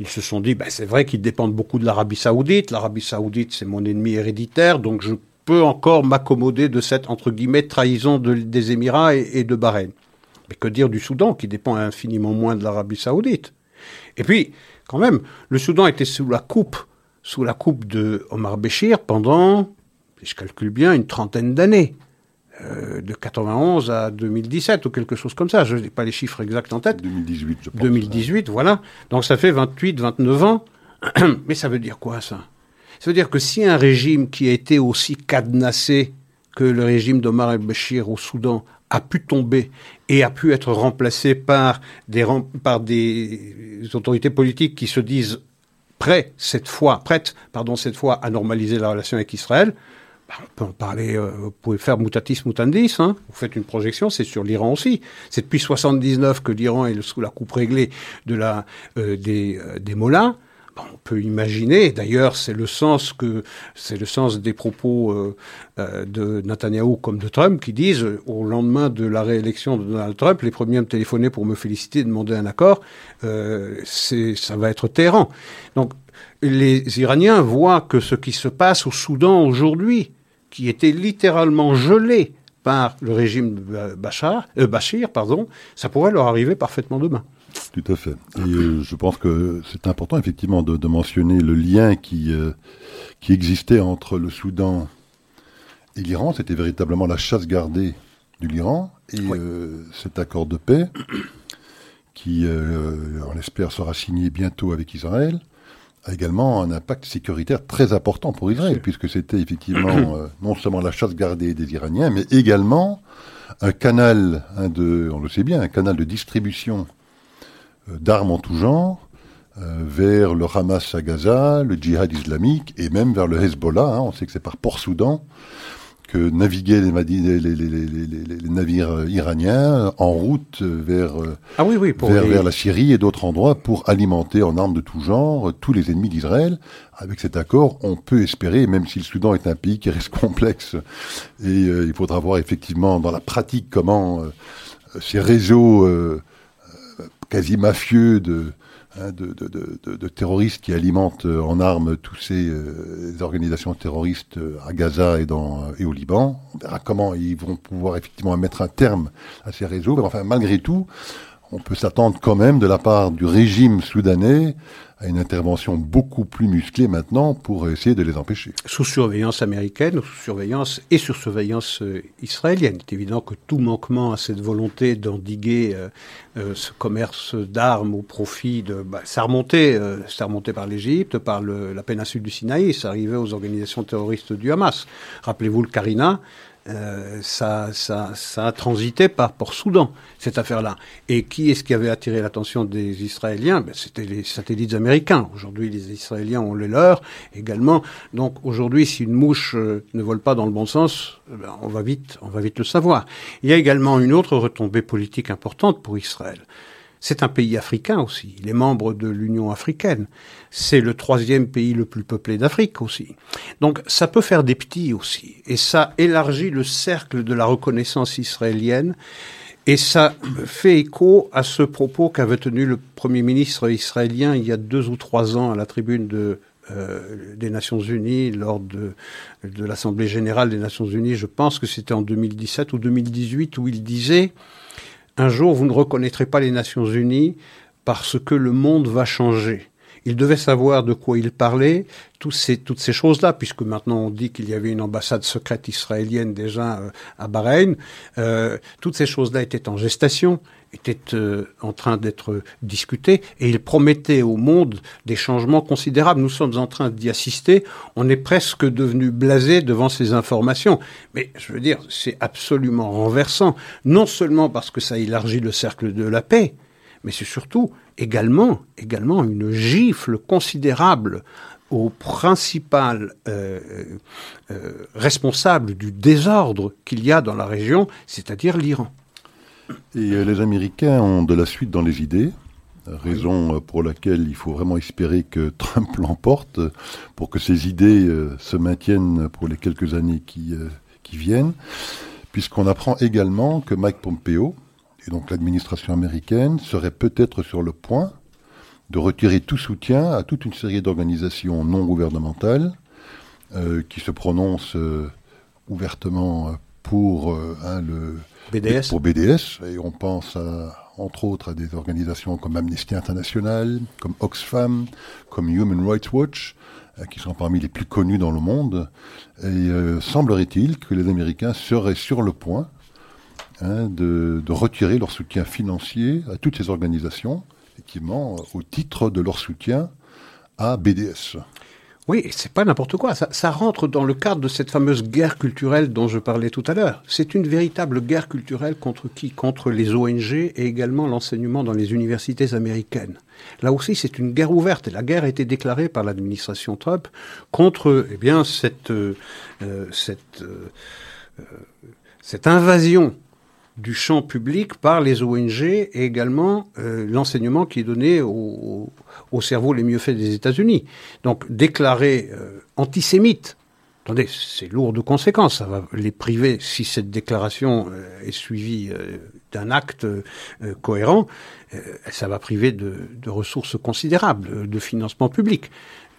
ils se sont dit, ben, c'est vrai qu'ils dépendent beaucoup de l'Arabie saoudite. L'Arabie saoudite, c'est mon ennemi héréditaire, donc je peux encore m'accommoder de cette, entre guillemets, trahison des Émirats et, et de Bahreïn. Mais que dire du Soudan, qui dépend infiniment moins de l'Arabie saoudite? Et puis, quand même, le Soudan était sous la coupe sous la coupe de Omar Béchir pendant, si je calcule bien, une trentaine d'années. Euh, de 91 à 2017 ou quelque chose comme ça. Je n'ai pas les chiffres exacts en tête. 2018, je pense. 2018, voilà. Donc ça fait 28, 29 ans. Mais ça veut dire quoi, ça? Ça veut dire que si un régime qui a été aussi cadenassé que le régime d'Omar el-Béchir au Soudan a pu tomber et a pu être remplacé par des, par des autorités politiques qui se disent cette fois, prête, pardon, cette fois à normaliser la relation avec Israël, bah, on peut en parler, euh, vous pouvez faire mutatis mutandis, hein, vous faites une projection, c'est sur l'Iran aussi. C'est depuis 79 que l'Iran est sous la coupe réglée de la, euh, des, euh, des mollahs on peut imaginer, d'ailleurs, c'est le sens des propos euh, euh, de Netanyahu comme de Trump qui disent au lendemain de la réélection de Donald Trump, les premiers à me téléphoner pour me féliciter, et demander un accord, euh, ça va être Téhéran. Donc les Iraniens voient que ce qui se passe au Soudan aujourd'hui, qui était littéralement gelé par le régime de Bachar, Bachir, pardon, ça pourrait leur arriver parfaitement demain. Tout à fait. Et euh, je pense que c'est important effectivement de, mentionner le lien qui, euh, qui existait entre le Soudan et l'Iran. C'était véritablement la chasse gardée de l'Iran et euh, cet accord de paix qui, on espère, sera signé bientôt avec Israël a également un impact sécuritaire très important pour Israël, puisque c'était effectivement non seulement la chasse gardée des Iraniens, mais également un canal, un de, on le sait bien, un canal de distribution d'armes en tout genre euh, vers le Hamas à Gaza, le djihad islamique et même vers le Hezbollah. Hein. On sait que c'est par Port-Soudan que naviguaient les, les, navires iraniens en route vers, ah oui, oui, vers, vers, la Syrie et d'autres endroits pour alimenter en armes de tout genre tous les ennemis d'Israël. Avec cet accord, on peut espérer, même si le Soudan est un pays qui reste complexe, et euh, il faudra voir effectivement dans la pratique comment ces réseaux quasi mafieux de, hein, de, terroristes qui alimentent en armes toutes ces organisations terroristes à Gaza et, et au Liban. On verra comment ils vont pouvoir effectivement mettre un terme à ces réseaux. Mais enfin, malgré tout, on peut s'attendre quand même de la part du régime soudanais à une intervention beaucoup plus musclée maintenant pour essayer de les empêcher. Sous surveillance américaine, sous surveillance et sur surveillance euh, israélienne. Il est évident que tout manquement à cette volonté d'endiguer euh, euh, ce commerce d'armes au profit de... Bah, ça, remontait, ça remontait par l'Égypte, par la péninsule du Sinaï, ça arrivait aux organisations terroristes du Hamas. Rappelez-vous le Karina, euh, ça, ça, ça, a transité par Port-Soudan, cette affaire-là. Et qui est-ce qui avait attiré l'attention des Israéliens? Ben, C'était les satellites américains. Aujourd'hui, les Israéliens ont les leurs également. Donc aujourd'hui, si une mouche euh, ne vole pas dans le bon sens, eh ben, on, va vite, on va vite le savoir. Il y a également une autre retombée politique importante pour Israël. C'est un pays africain aussi. Il est membre de l'Union africaine. C'est le troisième pays le plus peuplé d'Afrique aussi. Donc ça peut faire des petits aussi. Et ça élargit le cercle de la reconnaissance israélienne. Et ça fait écho à ce propos qu'avait tenu le Premier ministre israélien il y a deux ou trois ans à la tribune euh, des Nations Unies lors de l'Assemblée générale des Nations Unies. Je pense que c'était en 2017 ou 2018 où il disait un jour, vous ne reconnaîtrez pas les Nations Unies parce que le monde va changer. Il devait savoir de quoi il parlait, toutes ces, toutes ces choses-là, puisque maintenant on dit qu'il y avait une ambassade secrète israélienne déjà euh, à Bahreïn. Euh, toutes ces choses-là étaient en gestation, étaient euh, en train d'être discutées, et il promettait au monde des changements considérables. Nous sommes en train d'y assister. On est presque devenu blasé devant ces informations. Mais je veux dire, c'est absolument renversant. Non seulement parce que ça élargit le cercle de la paix, mais c'est surtout également, également une gifle considérable au principal euh, euh, responsable du désordre qu'il y a dans la région, c'est-à-dire l'Iran. Et euh, les Américains ont de la suite dans les idées, raison pour laquelle il faut vraiment espérer que Trump l'emporte pour que ces idées se maintiennent pour les quelques années qui viennent, puisqu'on apprend également que Mike Pompeo, et donc l'administration américaine serait peut-être sur le point de retirer tout soutien à toute une série d'organisations non gouvernementales euh, qui se prononcent euh, ouvertement euh, pour hein, le BDS. pour BDS et on pense entre autres à des organisations comme Amnesty International, comme Oxfam, comme Human Rights Watch, qui sont parmi les plus connus dans le monde. Et semblerait-il que les Américains seraient sur le point Hein, de, retirer leur soutien financier à toutes ces organisations, effectivement, au titre de leur soutien à BDS. Oui, c'est pas n'importe quoi. Ça, rentre dans le cadre de cette fameuse guerre culturelle dont je parlais tout à l'heure. C'est une véritable guerre culturelle contre qui? Contre les ONG et également l'enseignement dans les universités américaines. Là aussi, c'est une guerre ouverte. La guerre a été déclarée par l'administration Trump contre, eh bien, cette, euh, euh, cette, euh, cette invasion du champ public par les ONG et également euh, l'enseignement qui est donné aux au, cerveaux les mieux faits des États-Unis. Donc déclarer euh, antisémite, attendez, c'est lourd de conséquences. Ça va les priver, si cette déclaration euh, est suivie d'un acte cohérent, ça va priver de, de, ressources considérables, de financement public.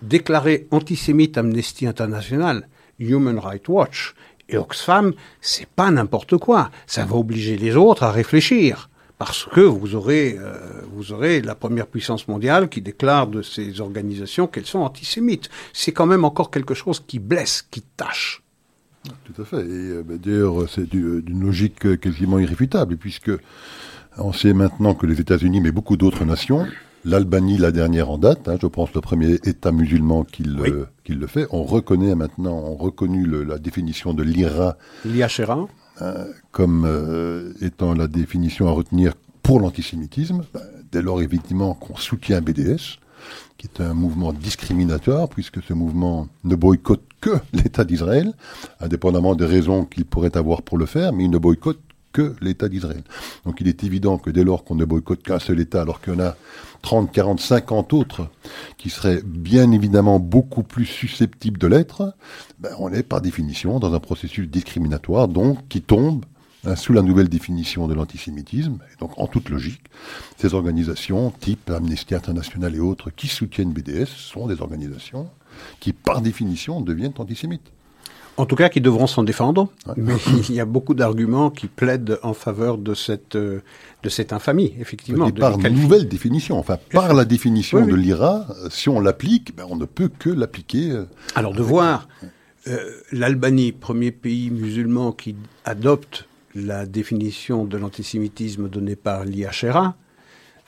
Déclarer antisémite Amnesty International, Human Rights Watch, et Oxfam, c'est pas n'importe quoi. Ça va obliger les autres à réfléchir. Parce que vous aurez, euh, vous aurez la première puissance mondiale qui déclare de ces organisations qu'elles sont antisémites. C'est quand même encore quelque chose qui blesse, qui tâche. Tout à fait. Et euh, ben, d'ailleurs, c'est d'une logique quasiment irréfutable, puisque on sait maintenant que les États-Unis, mais beaucoup d'autres nations, l'Albanie, la dernière en date, hein, je pense le premier État musulman qui le, le fait. On reconnaît maintenant, on reconnu la définition de l'IRA. L'IHRA. Euh, comme euh, étant la définition à retenir pour l'antisémitisme. Ben, dès lors, évidemment, qu'on soutient BDS, qui est un mouvement discriminatoire, puisque ce mouvement ne boycotte que l'État d'Israël, indépendamment des raisons qu'il pourrait avoir pour le faire, mais il ne boycotte que l'État d'Israël. Donc il est évident que dès lors qu'on ne boycotte qu'un seul État, alors qu'il y en a 30, 40, 50 autres qui seraient bien évidemment beaucoup plus susceptibles de l'être, ben on est par définition dans un processus discriminatoire, donc qui tombe hein, sous la nouvelle définition de l'antisémitisme. Et donc, en toute logique, ces organisations, type Amnesty International et autres, qui soutiennent BDS, sont des organisations qui, par définition, deviennent antisémites. En tout cas, qui devront s'en défendre. Mais il y a beaucoup d'arguments qui plaident en faveur de cette, euh, de cette infamie, effectivement. Et par nouvelle définition, enfin, par la définition de l'IRA, si on l'applique, ben, on ne peut que l'appliquer. Euh, Alors, de voir euh, l'Albanie, premier pays musulman qui adopte la définition de l'antisémitisme donnée par l'IHRA,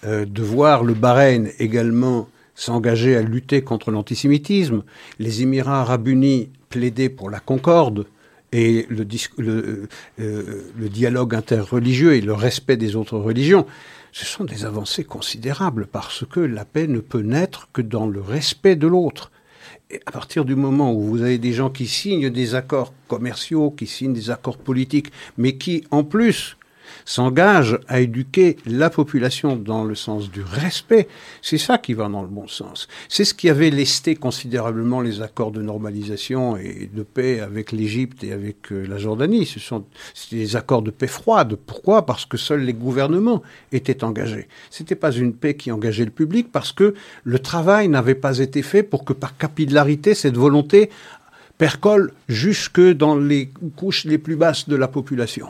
de voir le Bahreïn également s'engager à lutter contre l'antisémitisme, les Émirats arabes unis plaider pour la concorde et le, le, euh, le, dialogue interreligieux et le respect des autres religions, ce sont des avancées considérables parce que la paix ne peut naître que dans le respect de l'autre. Et à partir du moment où vous avez des gens qui signent des accords commerciaux, qui signent des accords politiques, mais qui, en plus, s'engage à éduquer la population dans le sens du respect, c'est ça qui va dans le bon sens. C'est ce qui avait lesté considérablement les accords de normalisation et de paix avec l'Égypte et avec euh, la Jordanie. Ce sont des accords de paix froide. Pourquoi? Parce que seuls les gouvernements étaient engagés. C'était pas une paix qui engageait le public parce que le travail n'avait pas été fait pour que par capillarité cette volonté percole jusque dans les couches les plus basses de la population.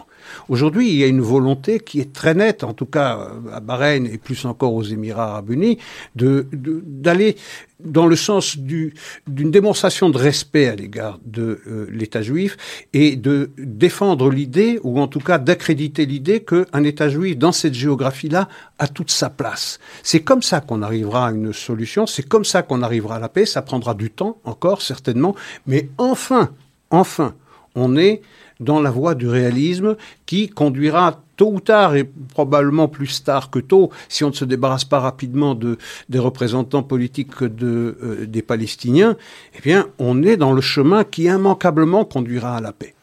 Aujourd'hui, il y a une volonté qui est très nette, en tout cas à Bahreïn et plus encore aux Émirats arabes unis, d'aller de, d'aller dans le sens d'une démonstration de respect à l'égard de euh, l'État juif et de défendre l'idée, ou en tout cas d'accréditer l'idée qu'un État juif dans cette géographie-là a toute sa place. C'est comme ça qu'on arrivera à une solution, c'est comme ça qu'on arrivera à la paix, ça prendra du temps encore certainement, mais enfin, enfin, on est dans la voie du réalisme qui conduira tôt ou tard, et probablement plus tard que tôt, si on ne se débarrasse pas rapidement de, des représentants politiques euh, des Palestiniens, eh bien, on est dans le chemin qui immanquablement conduira à la paix.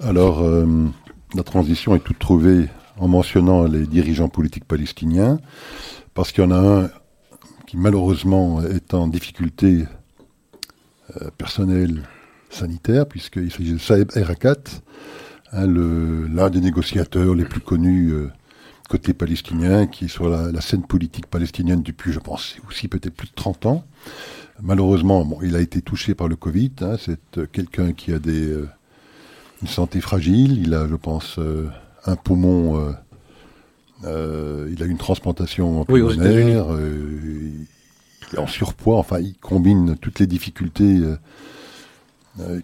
Alors, euh, la transition est toute trouvée en mentionnant les dirigeants politiques palestiniens, parce qu'il y en a un qui malheureusement est en difficulté euh, personnelle sanitaire, puisqu'il s'agit de Saeb Erakat, hein, l'un des négociateurs les plus connus euh, côté palestinien, qui est sur la, scène politique palestinienne depuis, je pense, aussi peut-être plus de 30 ans. Malheureusement, bon, il a été touché par le Covid. Hein, c'est euh, quelqu'un qui a des, euh, une santé fragile. Il a, je pense, un poumon. il a une transplantation pulmonaire. il est en surpoids. Enfin, il combine toutes les difficultés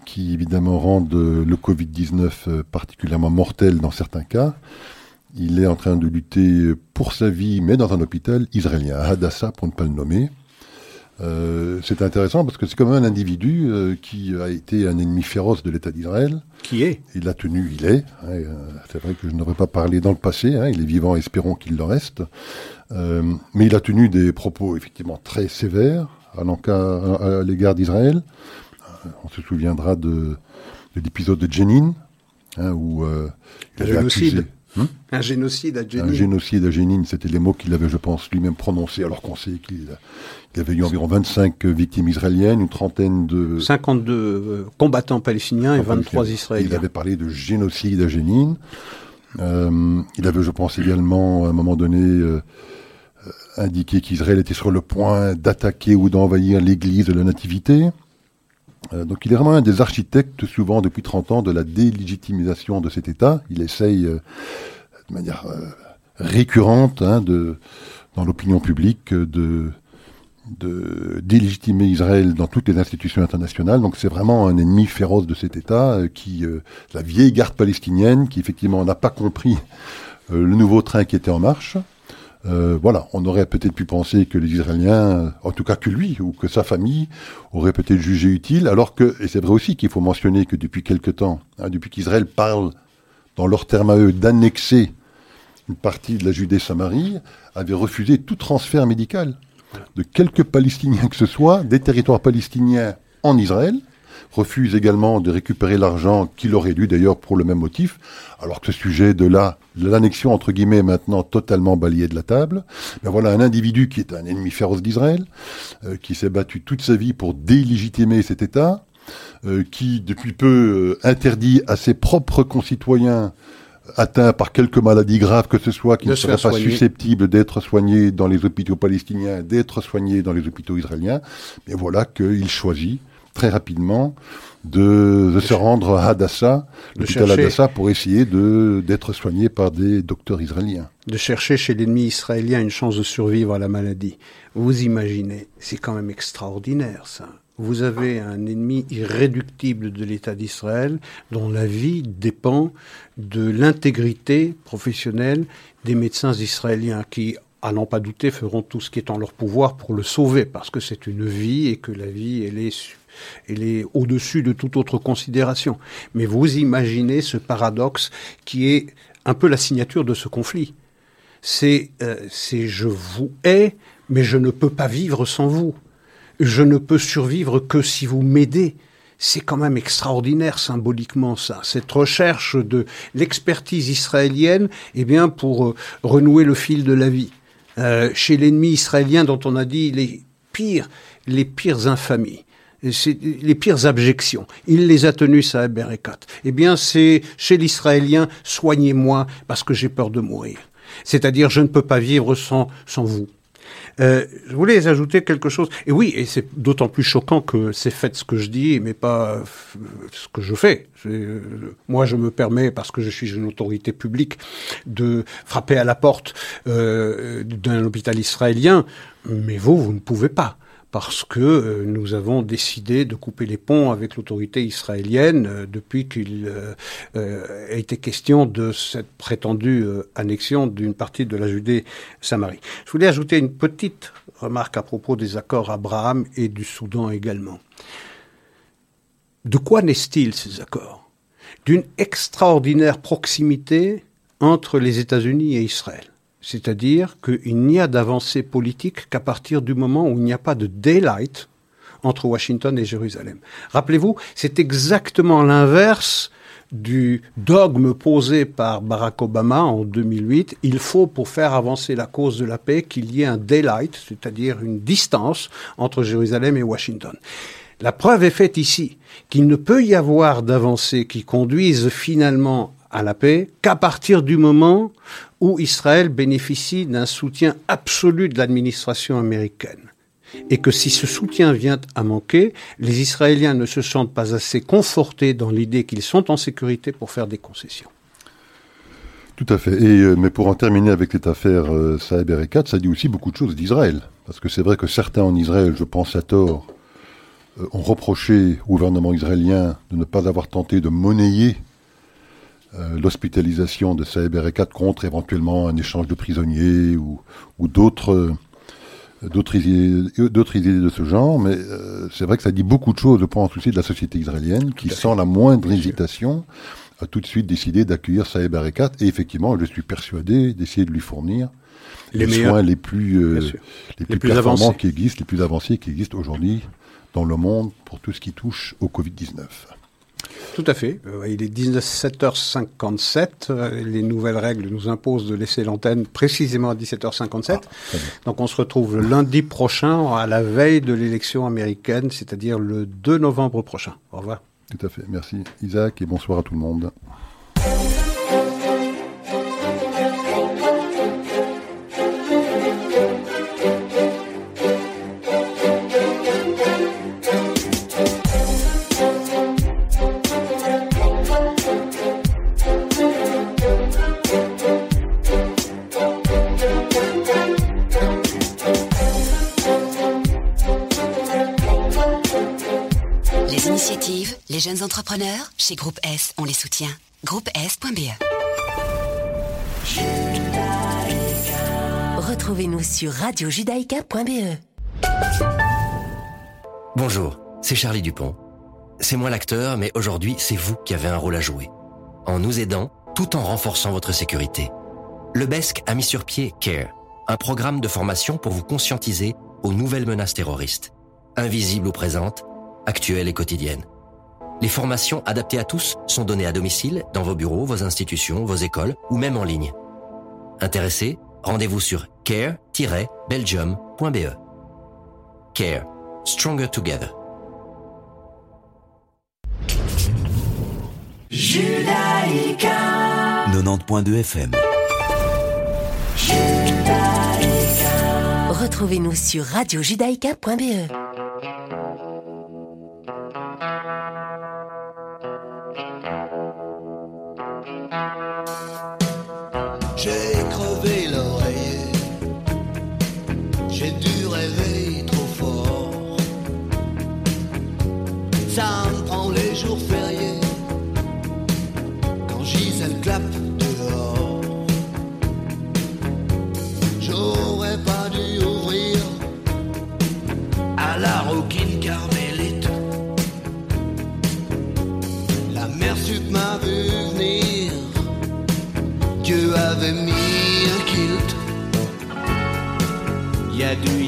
qui évidemment rendent le Covid-19 euh, particulièrement mortel dans certains cas. Il est en train de lutter pour sa vie, mais dans un hôpital israélien, à Hadassah pour ne pas le nommer. Euh, c'est intéressant parce que c'est quand même un individu euh, qui a été un ennemi féroce de l'État d'Israël. Qui est Il a tenu, il est. Hein, euh, c'est vrai que je n'aurais pas parlé dans le passé. Hein, il est vivant, espérons qu'il le reste. mais il a tenu des propos effectivement très sévères à l'égard d'Israël on se souviendra de, l'épisode de Jenin, hein, où euh, il avait accusé... Hmm? Un génocide à Jenin. Un génocide à Jenin, c'était les mots qu'il avait, je pense, lui-même prononcés, alors qu'on sait qu'il y avait eu environ 25 victimes israéliennes, une trentaine de... 52 euh, combattants palestiniens et 23 israéliens. Il avait parlé de génocide à Jenin. Euh, il avait, je pense, également, à un moment donné, indiqué qu'Israël était sur le point d'attaquer ou d'envahir l'église de la Nativité. Euh, donc il est vraiment un des architectes, souvent depuis 30 ans, de la délégitimisation de cet État. Il essaye euh, de manière euh, récurrente hein, dans l'opinion publique de, de délégitimer Israël dans toutes les institutions internationales. Donc c'est vraiment un ennemi féroce de cet État, qui la vieille garde palestinienne, qui effectivement n'a pas compris le nouveau train qui était en marche. Euh, voilà, on aurait peut-être pu penser que les Israéliens, en tout cas que lui ou que sa famille, auraient peut-être jugé utile, alors que, et c'est vrai aussi qu'il faut mentionner que depuis quelque temps, hein, depuis qu'Israël parle, dans leur terme à eux, d'annexer une partie de la Judée-Samarie, avait refusé tout transfert médical de quelques Palestiniens que ce soit, des territoires palestiniens en Israël, refuse également de récupérer l'argent qu'il aurait dû d'ailleurs pour le même motif, alors que ce sujet de la l'annexion entre guillemets est maintenant totalement balayé de la table. Mais voilà un individu qui est un ennemi féroce d'Israël, euh, qui s'est battu toute sa vie pour délégitimer cet État, euh, qui depuis peu euh, interdit à ses propres concitoyens atteint par quelque maladie grave que ce soit, qui ne serait pas susceptible d'être soigné dans les hôpitaux palestiniens, d'être soigné dans les hôpitaux israéliens, mais voilà qu'il choisit très rapidement de, se rendre à Hadassah, l'hôpital Hadassah, pour essayer de d'être soigné par des docteurs israéliens. De chercher chez l'ennemi israélien une chance de survivre à la maladie. Vous imaginez, c'est quand même extraordinaire ça vous avez un ennemi irréductible de l'État d'Israël dont la vie dépend de l'intégrité professionnelle des médecins israéliens qui, à n'en pas douter, feront tout ce qui est en leur pouvoir pour le sauver, parce que c'est une vie et que la vie, elle est, elle est au-dessus de toute autre considération. Mais vous imaginez ce paradoxe qui est un peu la signature de ce conflit. C'est euh, je vous hais, mais je ne peux pas vivre sans vous je ne peux survivre que si vous m'aidez. C'est quand même extraordinaire symboliquement ça, cette recherche de l'expertise israélienne, eh bien pour euh, renouer le fil de la vie. Euh, chez l'ennemi israélien dont on a dit les pires, les pires infamies les pires abjections. Il les a tenues à Berekat. Eh bien, c'est chez l'Israélien, soignez-moi parce que j'ai peur de mourir. C'est-à-dire, je ne peux pas vivre sans, sans vous. Euh, je voulais ajouter quelque chose. Et oui, et c'est d'autant plus choquant que c'est fait ce que je dis, mais pas euh, ce que je fais. Euh, moi, je me permets, parce que je suis une autorité publique, de frapper à la porte euh, d'un hôpital israélien, mais vous, vous ne pouvez pas parce que euh, nous avons décidé de couper les ponts avec l'autorité israélienne euh, depuis qu'il euh, a été question de cette prétendue annexion d'une partie de la Judée-Samarie. Je voulais ajouter une petite remarque à propos des accords Abraham et du Soudan également. De quoi naissent-ils ces accords? D'une extraordinaire proximité entre les États-Unis et Israël. C'est-à-dire qu'il n'y a d'avancée politique qu'à partir du moment où il n'y a pas de daylight entre Washington et Jérusalem. Rappelez-vous, c'est exactement l'inverse du dogme posé par Barack Obama en 2008. Il faut, pour faire avancer la cause de la paix, qu'il y ait un daylight, c'est-à-dire une distance entre Jérusalem et Washington. La preuve est faite ici qu'il ne peut y avoir d'avancée qui conduise finalement à la paix qu'à partir du moment où Israël bénéficie d'un soutien absolu de l'administration américaine. Et que si ce soutien vient à manquer, les Israéliens ne se sentent pas assez confortés dans l'idée qu'ils sont en sécurité pour faire des concessions. Tout à fait. Euh, mais pour en terminer avec cette affaire euh, Saeb ça dit aussi beaucoup de choses d'Israël. Parce que c'est vrai que certains en Israël, je pense à tort, euh, ont reproché au gouvernement israélien de ne pas avoir tenté de monnayer euh, l'hospitalisation de Saeb Erekat contre éventuellement un échange de prisonniers ou, d'autres d'autres idées, d'autres idées de ce genre, mais euh, c'est vrai que ça dit beaucoup de choses, je pense aussi de la société israélienne, qui sans la moindre hésitation a tout de suite décidé d'accueillir Saeb Erekat, et effectivement, je suis persuadé d'essayer de lui fournir les, soins les plus, euh, les, plus, performants qui existent, les plus avancés qui existent aujourd'hui dans le monde pour tout ce qui touche au Covid-19. Tout à fait. Euh, il est 17h57. Euh, les nouvelles règles nous imposent de laisser l'antenne précisément à 17h57. Ah, Donc on se retrouve le lundi prochain, à la veille de l'élection américaine, c'est-à-dire le 2 novembre prochain. Au revoir. Tout à fait. Merci Isaac et bonsoir à tout le monde. Entrepreneurs, chez Groupe S, on les soutient. Groupe S.be Retrouvez-nous sur radiojudaïka.be. Bonjour, c'est Charlie Dupont. C'est moi l'acteur, mais aujourd'hui, c'est vous qui avez un rôle à jouer. En nous aidant, tout en renforçant votre sécurité. Le BESC a mis sur pied CARE, un programme de formation pour vous conscientiser aux nouvelles menaces terroristes, invisibles ou présentes, actuelles et quotidiennes. Les formations adaptées à tous sont données à domicile, dans vos bureaux, vos institutions, vos écoles ou même en ligne. Intéressés Rendez-vous sur care-belgium.be. Care. Stronger Together. Judaïka 90.2 FM Retrouvez-nous sur radiojudaïka.be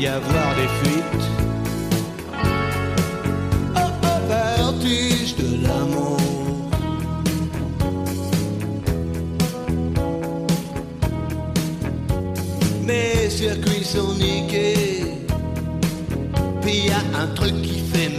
y avoir des fuites. Au vertige de l'amour. Mes circuits sont niqués. Puis y a un truc qui fait mal.